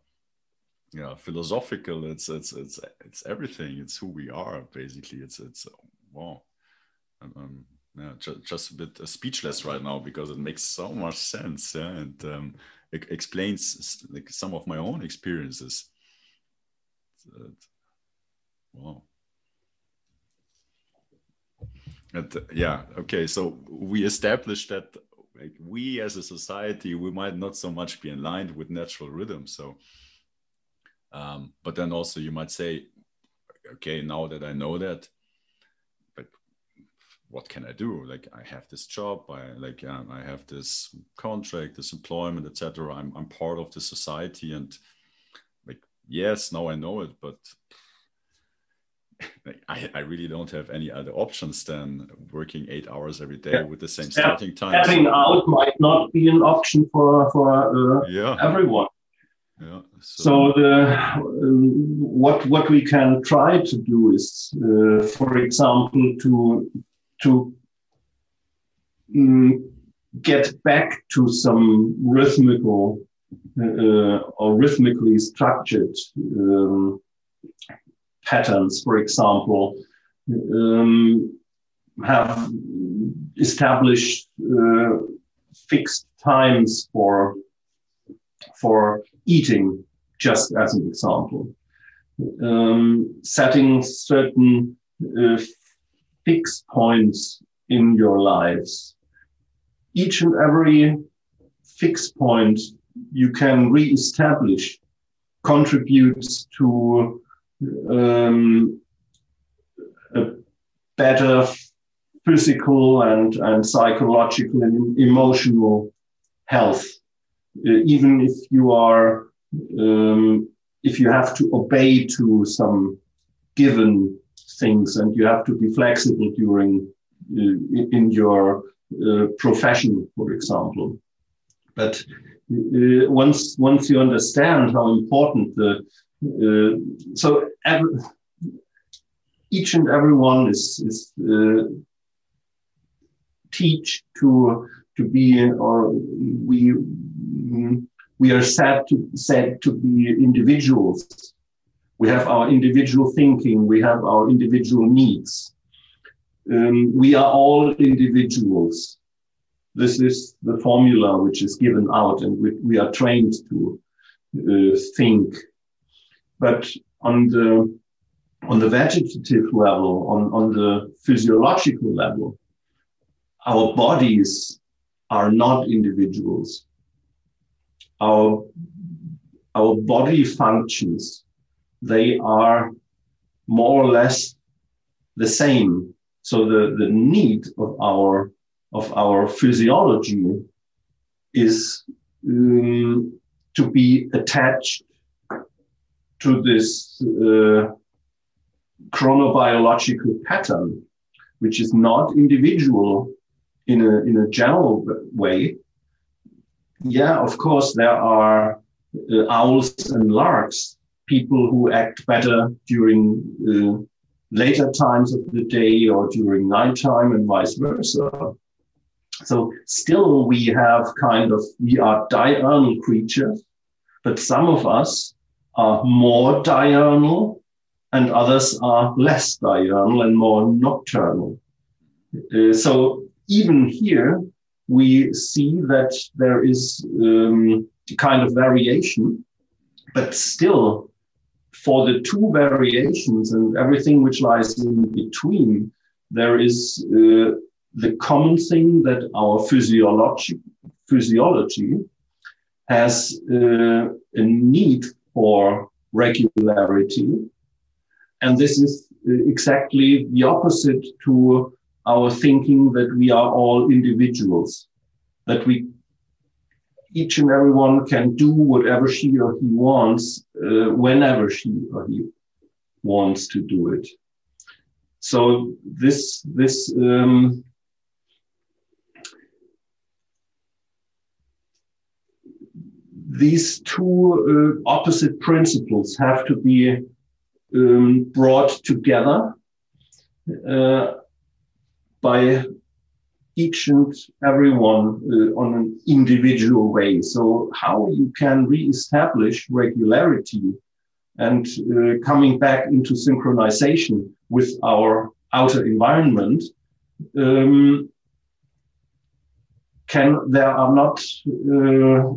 A: philosophical. It's it's it's it's everything. It's who we are basically. It's it's wow. Um, um yeah just, just a bit uh, speechless right now because it makes so much sense yeah and um, it explains like some of my own experiences. Uh, wow. And, uh, yeah okay so we established that like we as a society we might not so much be aligned with natural rhythm so um, but then also you might say okay now that i know that but what can i do? Like i have this job i like um, i have this contract this employment etc i'm, I'm part of the society and like yes now i know it but <laughs> I, I really don't have any other options than working eight hours every day yeah. with the same starting time.
B: Having so, out might not be an option for for uh, yeah. everyone.
A: Yeah. So,
B: so the um, what what we can try to do is, uh, for example, to to um, get back to some rhythmical uh, or rhythmically structured um, patterns, for example, um, have established uh, fixed times for for eating, just as an example. Um, setting certain uh, fixed points in your lives. Each and every fixed point you can re-establish contributes to um, a better physical and, and psychological and emotional health. Uh, even if you are, um, if you have to obey to some given things and you have to be flexible during uh, in your uh, profession, for example. But uh, once once you understand how important the so every, each and everyone is, is uh, teach to to be or we we are said to said to be individuals. We have our individual thinking. We have our individual needs. Um, we are all individuals. This is the formula which is given out, and we, we are trained to uh, think but on the on the vegetative level, on, on the physiological level, our bodies are not individuals. Our, our body functions, they are more or less the same. So the, the need of our of our physiology is um, to be attached to this uh, chronobiological pattern, which is not individual in a, in a general way. Yeah, of course, there are uh, owls and larks, people who act better during uh, later times of the day or during nighttime and vice versa. So still we have kind of, we are diurnal creatures, but some of us are more diurnal and others are less diurnal and more nocturnal. Uh, so even here, we see that there is um, a kind of variation, but still, for the two variations and everything which lies in between, there is uh, the common thing that our physiology, physiology has uh, a need for regularity. And this is uh, exactly the opposite to our thinking that we are all individuals, that we each and everyone can do whatever she or he wants uh, whenever she or he wants to do it. So this this um, these two uh, opposite principles have to be um, brought together uh, by each and everyone uh, on an individual way. So how you can reestablish regularity and uh, coming back into synchronization with our outer environment um, can there are not uh,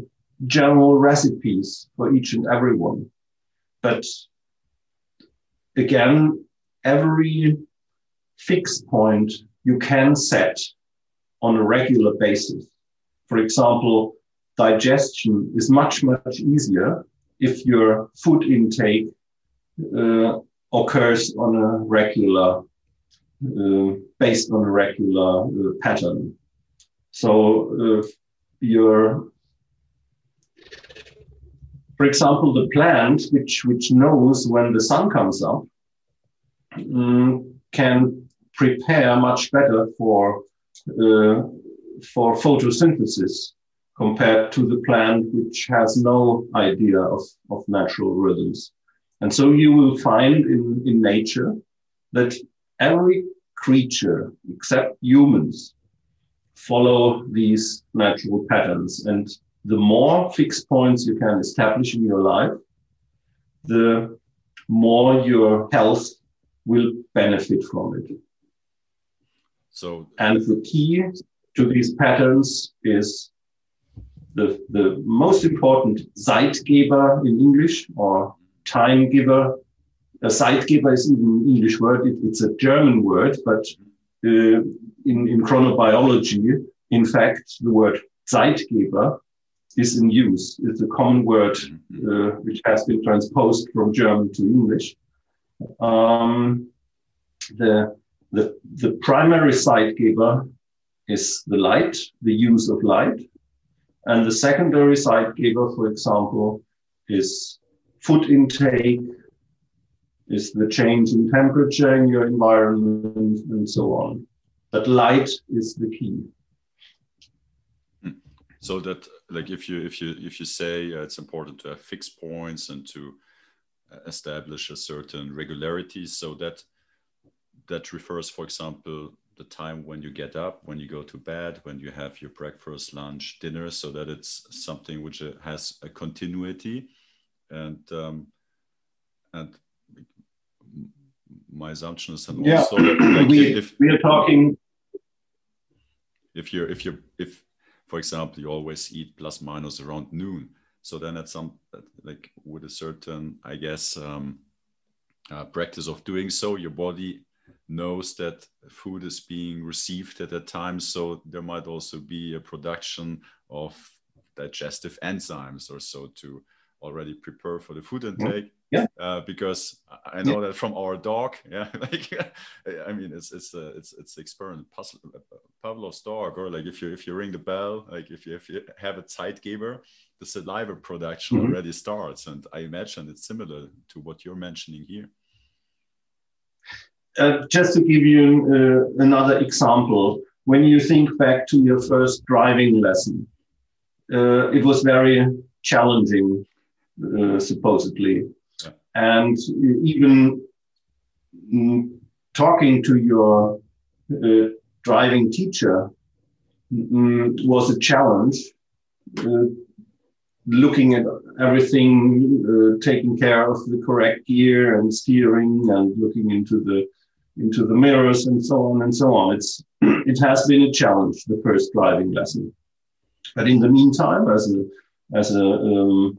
B: general recipes for each and every one. But again, every fixed point you can set on a regular basis. For example, digestion is much, much easier if your food intake uh, occurs on a regular, uh, based on a regular uh, pattern. So uh, your for example, the plant, which, which knows when the sun comes up, um, can prepare much better for, uh, for photosynthesis compared to the plant which has no idea of, of natural rhythms. And so you will find in, in nature that every creature except humans follow these natural patterns. And the more fixed points you can establish in your life, the more your health will benefit from it. So, and the key to these patterns is the, the most important Zeitgeber in English or time giver. A Zeitgeber is even an English word. It, it's a German word, but uh, in, in chronobiology, in fact, the word Zeitgeber is in use. It's a common word mm-hmm. uh, which has been transposed from German to English. Um, the, the, the primary Zeitgeber is the light, the use of light. And the secondary Zeitgeber, for example, is food intake, is the change in temperature in your environment, and so on. But light is the key
A: so that like if you if you if you say uh, it's important to have fixed points and to uh, establish a certain regularity so that that refers for example the time when you get up when you go to bed when you have your breakfast lunch dinner so that it's something which uh, has a continuity and um, and my assumption is and
B: yeah. also like, we, if, we are talking
A: if you're if you're if for example, you always eat plus minus around noon. So then at some like with a certain, I guess, um, uh, practice of doing so, your body knows that food is being received at that time. So there might also be a production of digestive enzymes or so to already prepare for the food intake
B: yeah.
A: Uh, because I know yeah. that from our dog. <laughs> Yeah, like <laughs> I mean, it's it's uh, it's it's the experiment. Pavlov's dog, or like if you if you ring the bell, like if you if you have a Zeitgeber, the saliva production mm-hmm. already starts, and I imagine it's similar to what you're mentioning here.
B: Uh, just to give you uh, another example, when you think back to your first driving lesson, uh, it was very challenging, uh, supposedly and even mm, talking to your uh, driving teacher mm, was a challenge. Uh, looking at everything, uh, taking care of the correct gear and steering, and looking into the into the mirrors and so on and so on. It's <clears throat> it has been a challenge, the first driving lesson. But in the meantime, as a, as a um,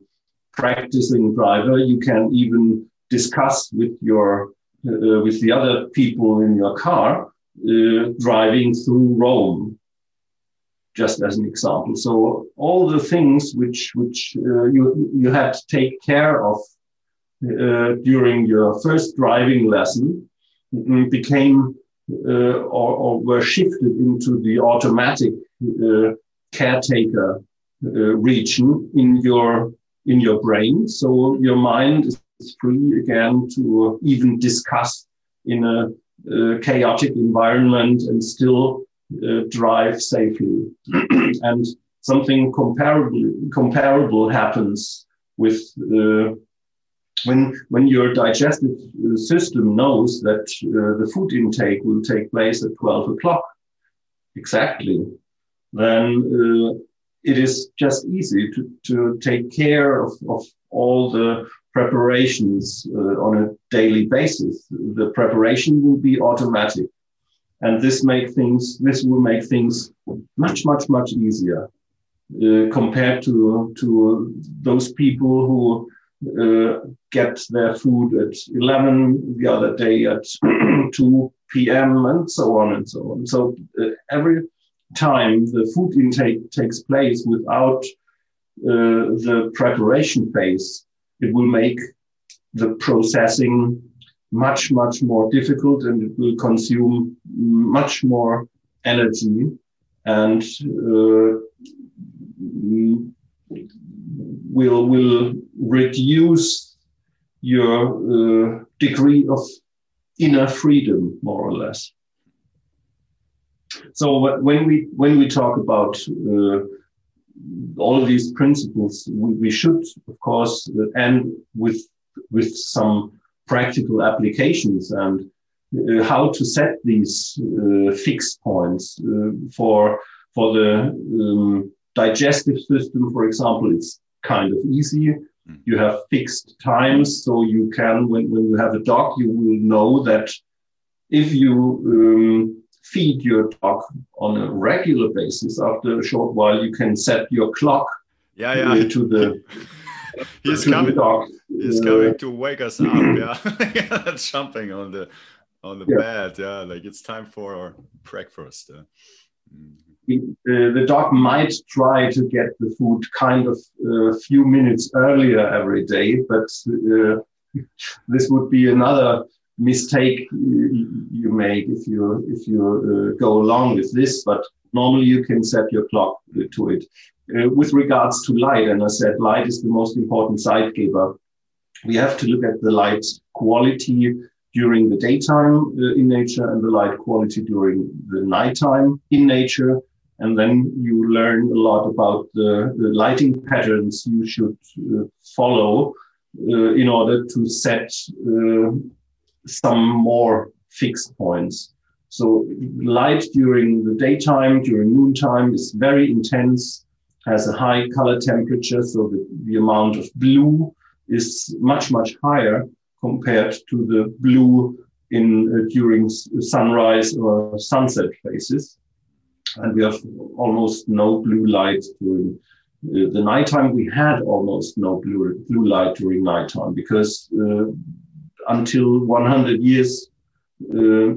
B: practicing driver, you can even discuss with your uh, with the other people in your car uh, driving through Rome, just as an example. So all the things which which uh, you you had to take care of uh, during your first driving lesson mm, became uh, or, or, were shifted into the automatic uh, caretaker region in your in your brain. So your mind is free again to even discuss in a, chaotic environment and still uh, drive safely. <clears throat> and something comparable comparable happens with uh, when when your digestive system knows that uh, the food intake will take place at 12 o'clock exactly then uh, it is just easy to, to take care of, of all the preparations uh, on a daily basis. The preparation will be automatic. And this make things, this will make things much, much, much easier uh, compared to, to those people who uh, get their food at 11, the other day at <clears throat> 2 p.m. and so on and so on. So uh, every time the food intake takes place without uh, the preparation phase, it will make the processing much, much more difficult and it will consume much more energy and uh, will, will reduce your uh, degree of inner freedom, more or less. So when we when we talk about uh, all of these principles, we, we, should of course end with with some practical applications and uh, how to set these uh, fixed points uh, for for the um, digestive system, for example. It's kind of easy. Hmm. You have fixed times, so you can when when you have a dog, you will know that if you um, feed your dog on a regular basis, after a short while, you can set your clock
A: yeah, yeah.
B: to the. <laughs>
A: he's coming. Dog. He's uh, coming to wake us up. <laughs> Yeah, jumping on the on the yeah. bed. Yeah, like it's time for our breakfast. Uh,
B: uh, the dog might try to get the food kind of a uh, few minutes earlier every day, but uh, <laughs> this would be another mistake you make if you if you uh, go along with this. But normally you can set your clock to it. Uh, with regards to light, and I said light is the most important Zeitgeber. We have to look at the light quality during the daytime uh, in nature and the light quality during the nighttime in nature. And then you learn a lot about the, the lighting patterns you should uh, follow uh, in order to set uh, some more fixed points. So light during the daytime, during noontime is very intense, has a high color temperature. So the, the amount of blue is much, much higher compared to the blue in uh, during sunrise or sunset phases. And we have almost no blue light during uh, the nighttime. We had almost no blue, blue light during nighttime because uh, until 100 years uh,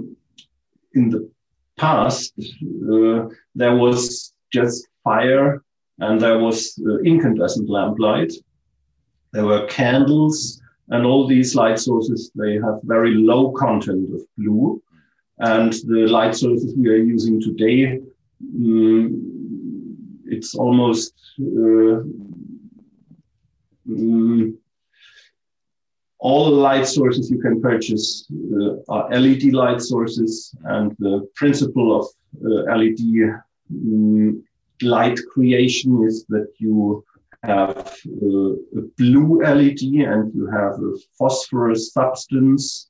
B: in the past, uh, there was just fire and there was uh, incandescent lamplight. There were candles and all these light sources, they have very low content of blue. And the light sources we are using today, um, it's almost uh, um, all the light sources you can purchase uh, are LED light sources, and the principle of uh, LED um, mm, light creation is that you have uh, a blue LED and you have a phosphorus substance,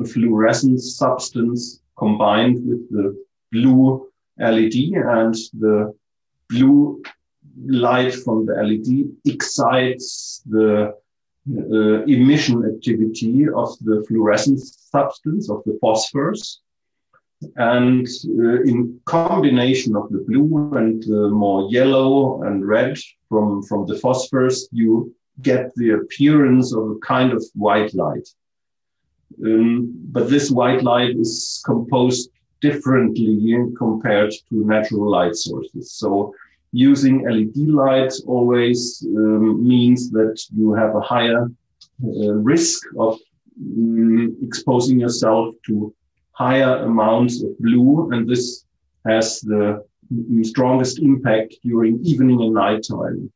B: a fluorescent substance combined with the blue LED, and the blue light from the LED excites the uh, emission activity of the fluorescent substance of the phosphorus. And uh, in combination of the blue and the more yellow and red from, from the phosphorus, you get the appearance of a kind of white light. Um, but this white light is composed differently compared to natural light sources. So using LED light always um, means that you have a higher uh, risk of um, exposing yourself to higher amounts of blue, and this has the strongest impact during evening and nighttime.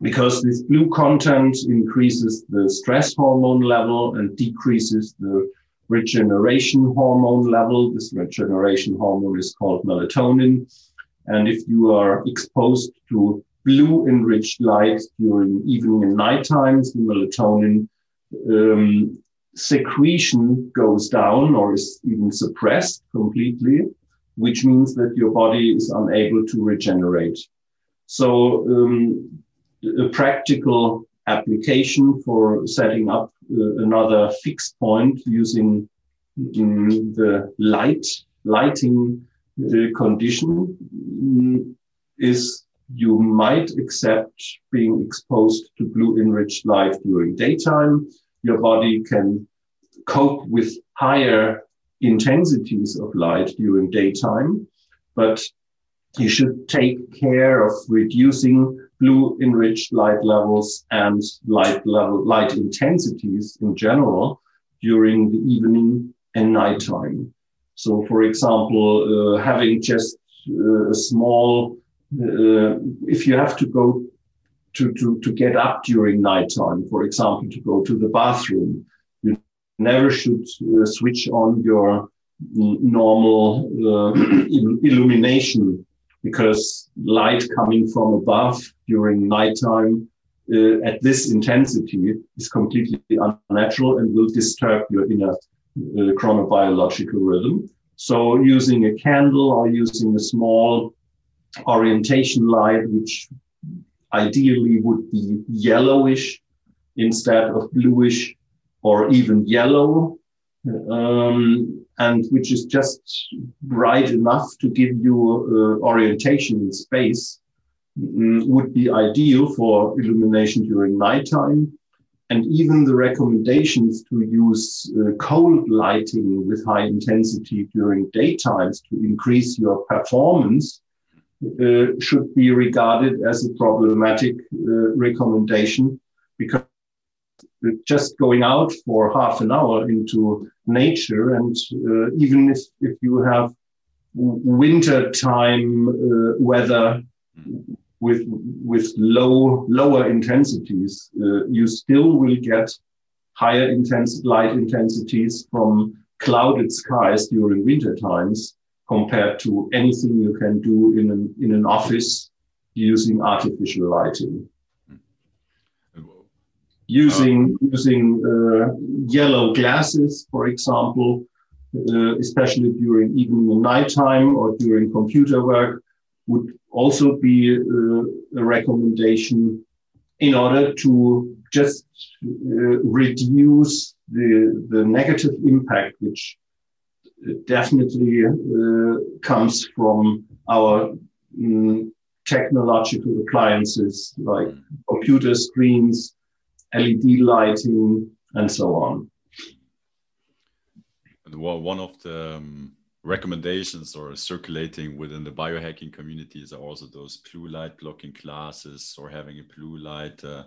B: Because this blue content increases the stress hormone level and decreases the regeneration hormone level. This regeneration hormone is called melatonin. And if you are exposed to blue enriched light during evening and night times, the melatonin um, secretion goes down or is even suppressed completely, which means that your body is unable to regenerate. So, um, a practical application for setting up uh, another fixed point using um, the light lighting condition um, is you might accept being exposed to blue enriched light during daytime. Your body can cope with higher intensities of light during daytime, but you should take care of reducing blue enriched light levels and light level, light intensities in general during the evening and nighttime. So, for example, uh, having just uh, a small, uh, if you have to go to, to, to get up during nighttime, for example, to go to the bathroom, you never should switch on your normal <clears throat> illumination because light coming from above during nighttime uh, at this intensity is completely unnatural and will disturb your inner chronobiological rhythm. So using a candle or using a small orientation light, which ideally would be yellowish instead of bluish or even yellow, um, and which is just bright enough to give you uh, orientation in space, mm, would be ideal for illumination during nighttime. And even the recommendations to use uh, cold lighting with high intensity during daytimes to increase your performance uh, should be regarded as a problematic uh, recommendation because just going out for half an hour into nature. And uh, even if, if you have winter time uh, weather with with low lower intensities, uh, you still will get higher intense light intensities from clouded skies during winter times compared to anything you can do in an in an office using artificial lighting. Using using uh, yellow glasses, for example, uh, especially during evening and nighttime or during computer work, would also be uh, a recommendation in order to just uh, reduce the, the negative impact, which definitely uh, comes from our um, technological appliances like computer screens, LED lighting, and so on.
A: Well, one of the um recommendations or circulating within the biohacking communities are also those blue light blocking glasses or having a blue light uh,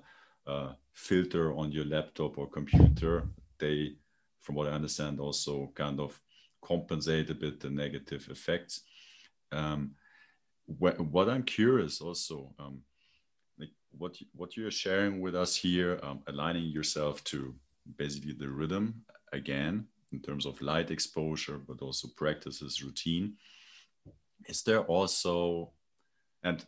A: uh, filter on your laptop or computer. They, from what I understand, also kind of compensate a bit the negative effects. Um, wh what I'm curious also, um, like what what you're sharing with us here, um, aligning yourself to basically the rhythm again in terms of light exposure, but also practices, routine. Is there also, and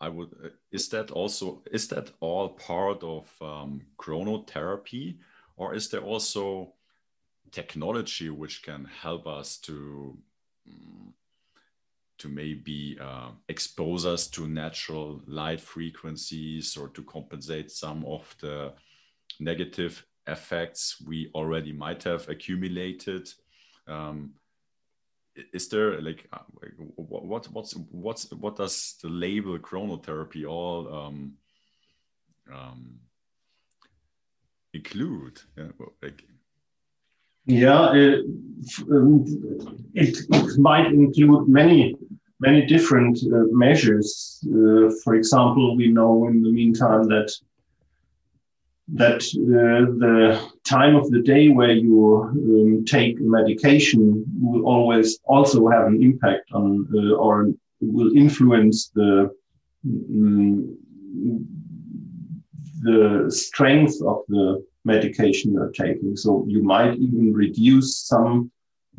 A: I would, uh, is that also, is that all part of um, chronotherapy or is there also technology which can help us to um, to maybe uh, expose us to natural light frequencies or to compensate some of the negative effects we already might have accumulated um, is there like uh, what what's what's what does the label chronotherapy all um, um, include? Yeah, like,
B: yeah it, um, it, it, might include many many different uh, measures. Uh, for example, we know in the meantime that that uh, the time of the day where you um, take medication will always also have an impact on uh, or will influence the um, the strength of the medication you're taking. So you might even reduce some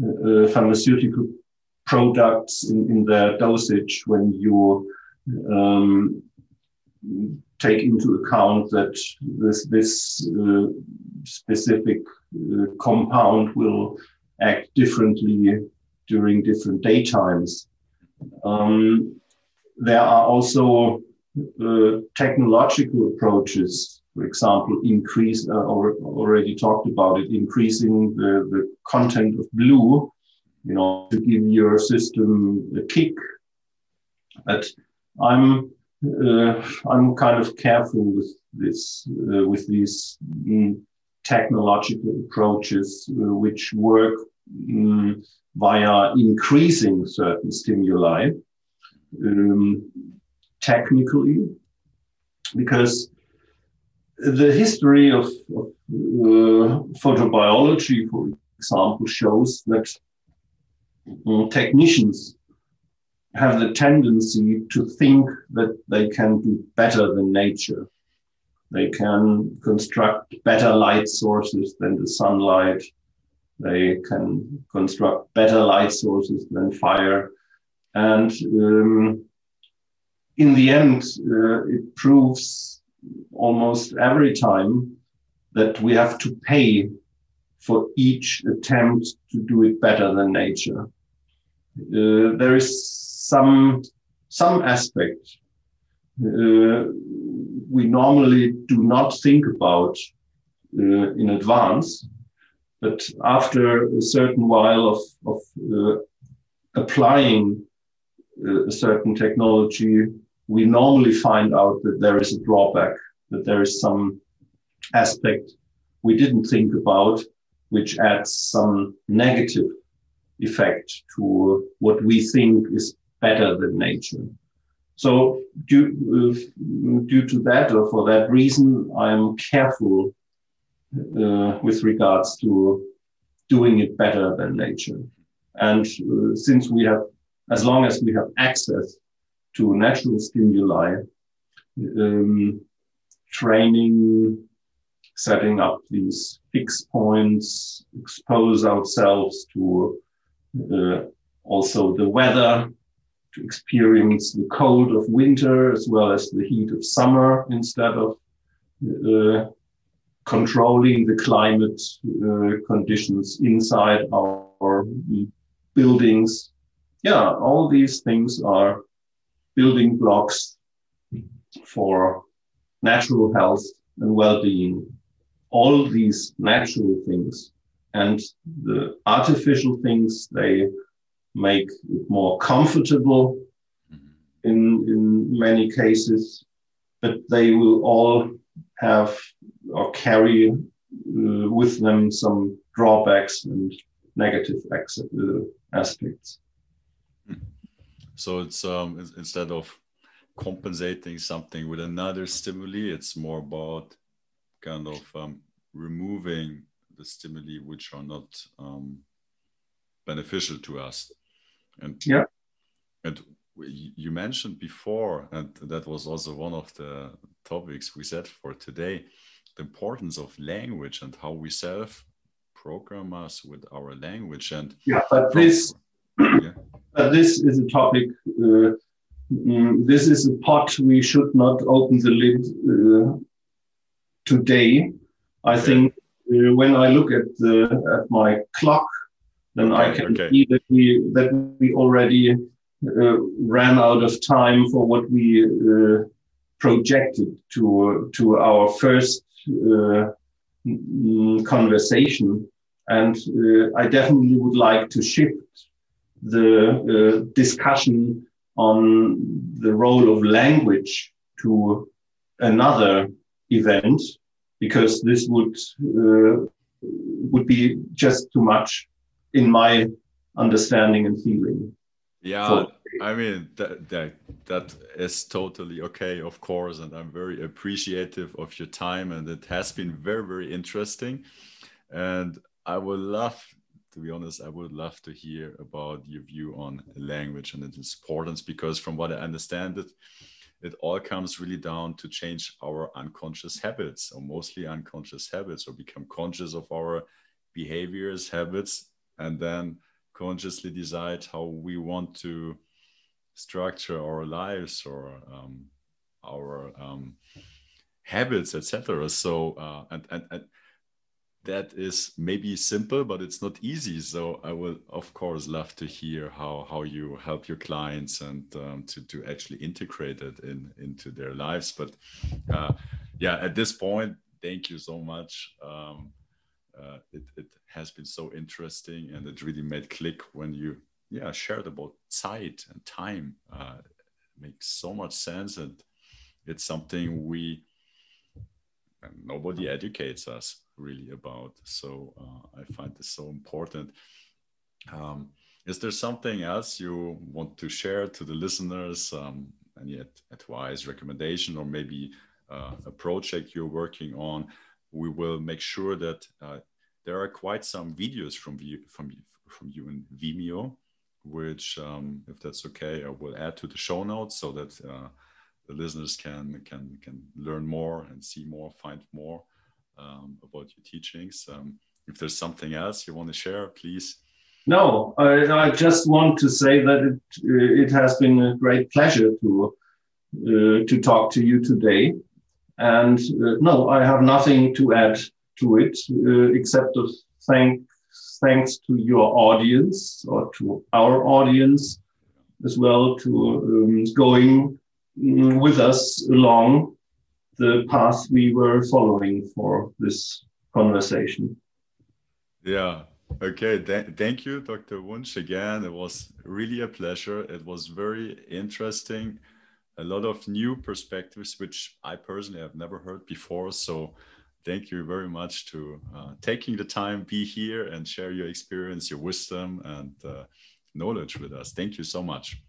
B: uh, pharmaceutical products in, in their dosage when you um, take into account that this this uh, specific uh, compound will act differently during different daytimes. Um, there are also uh, technological approaches, for example, increase, uh, or already talked about it, increasing the, the content of blue, you know, to give your system a kick. But I'm uh, I'm kind of careful with this, uh, with these mm, technological approaches uh, which work mm, via increasing certain stimuli um, technically, because the history of, of uh, photobiology, for example, shows that um, technicians have the tendency to think that they can do better than nature. They can construct better light sources than the sunlight. They can construct better light sources than fire. And um, in the end, uh, it proves almost every time that we have to pay for each attempt to do it better than nature. Uh, there is some some aspect uh, we normally do not think about uh, in advance, but after a certain while of, of uh, applying uh, a certain technology, we normally find out that there is a drawback, that there is some aspect we didn't think about, which adds some negative effect to what we think is better than nature. So due, uh, due to that or for that reason, I'm careful uh, with regards to doing it better than nature. And uh, since we have, as long as we have access to natural stimuli, um, training, setting up these fixed points, expose ourselves to uh, also the weather, experience the cold of winter as well as the heat of summer instead of uh, controlling the climate uh, conditions inside our, our, buildings. Yeah, all these things are building blocks for natural health and well-being. All these natural things and the artificial things, they make it more comfortable mm-hmm. in, in many cases, but they will all have or carry uh, with them some drawbacks and negative uh, aspects. Hmm.
A: So it's um, instead of compensating something with another stimuli, it's more about kind of um, removing the stimuli which are not um, beneficial to us. And
B: yeah,
A: and you mentioned before, and that was also one of the topics we said for today, the importance of language and how we self program us with our language. And
B: yeah, but this, yeah. <clears throat> but this is a topic. Uh, mm, this is a pot we should not open the lid uh, today. I okay. think uh, when I look at the at my clock then okay, I can okay. see that we that we already uh, ran out of time for what we uh, projected to to our first uh, conversation, and uh, I definitely would like to shift the uh, discussion on the role of language to another event because this would uh, would be just too much in my understanding and feeling.
A: Yeah, I mean that, that that is totally okay, of course, and I'm very appreciative of your time, and it has been very very interesting, and I would love to be honest, I would love to hear about your view on language and its importance because, from what I understand, it it all comes really down to change our unconscious habits, or mostly unconscious habits, or become conscious of our behaviors, habits, and then consciously decide how we want to structure our lives or um, our um, habits, etc. So, uh, and, and, and that is maybe simple, but it's not easy. So I will, of course, love to hear how how you help your clients and um, to to actually integrate it in into their lives. But uh, yeah, at this point, thank you so much. Um, uh, it, it has been so interesting, and it really made click when you yeah shared about sight and time. Uh, makes so much sense, and it's something we nobody educates us really about. So uh, I find this so important. Um, is there something else you want to share to the listeners? Um, any advice, recommendation, or maybe uh, a project you're working on? We will make sure that uh, there are quite some videos from you from from you in Vimeo, which, um, if that's okay, I will add to the show notes so that uh, the listeners can can can learn more and see more, find more um, about your teachings. Um, if there's something else you want to share, please.
B: No, I, I just want to say that it, it has been a great pleasure to uh, to talk to you today. And uh, no, I have nothing to add to it uh, except to thank thanks to your audience or to our audience as well to um, going mm, with us along the path we were following for this conversation.
A: Yeah. Okay. Th thank you, Dr. Wunsch. Again, it was really a pleasure. It was very interesting. A lot of new perspectives, which I personally have never heard before. So, thank you very much to uh, taking the time, be here, and share your experience, your wisdom, and uh, knowledge with us. Thank you so much.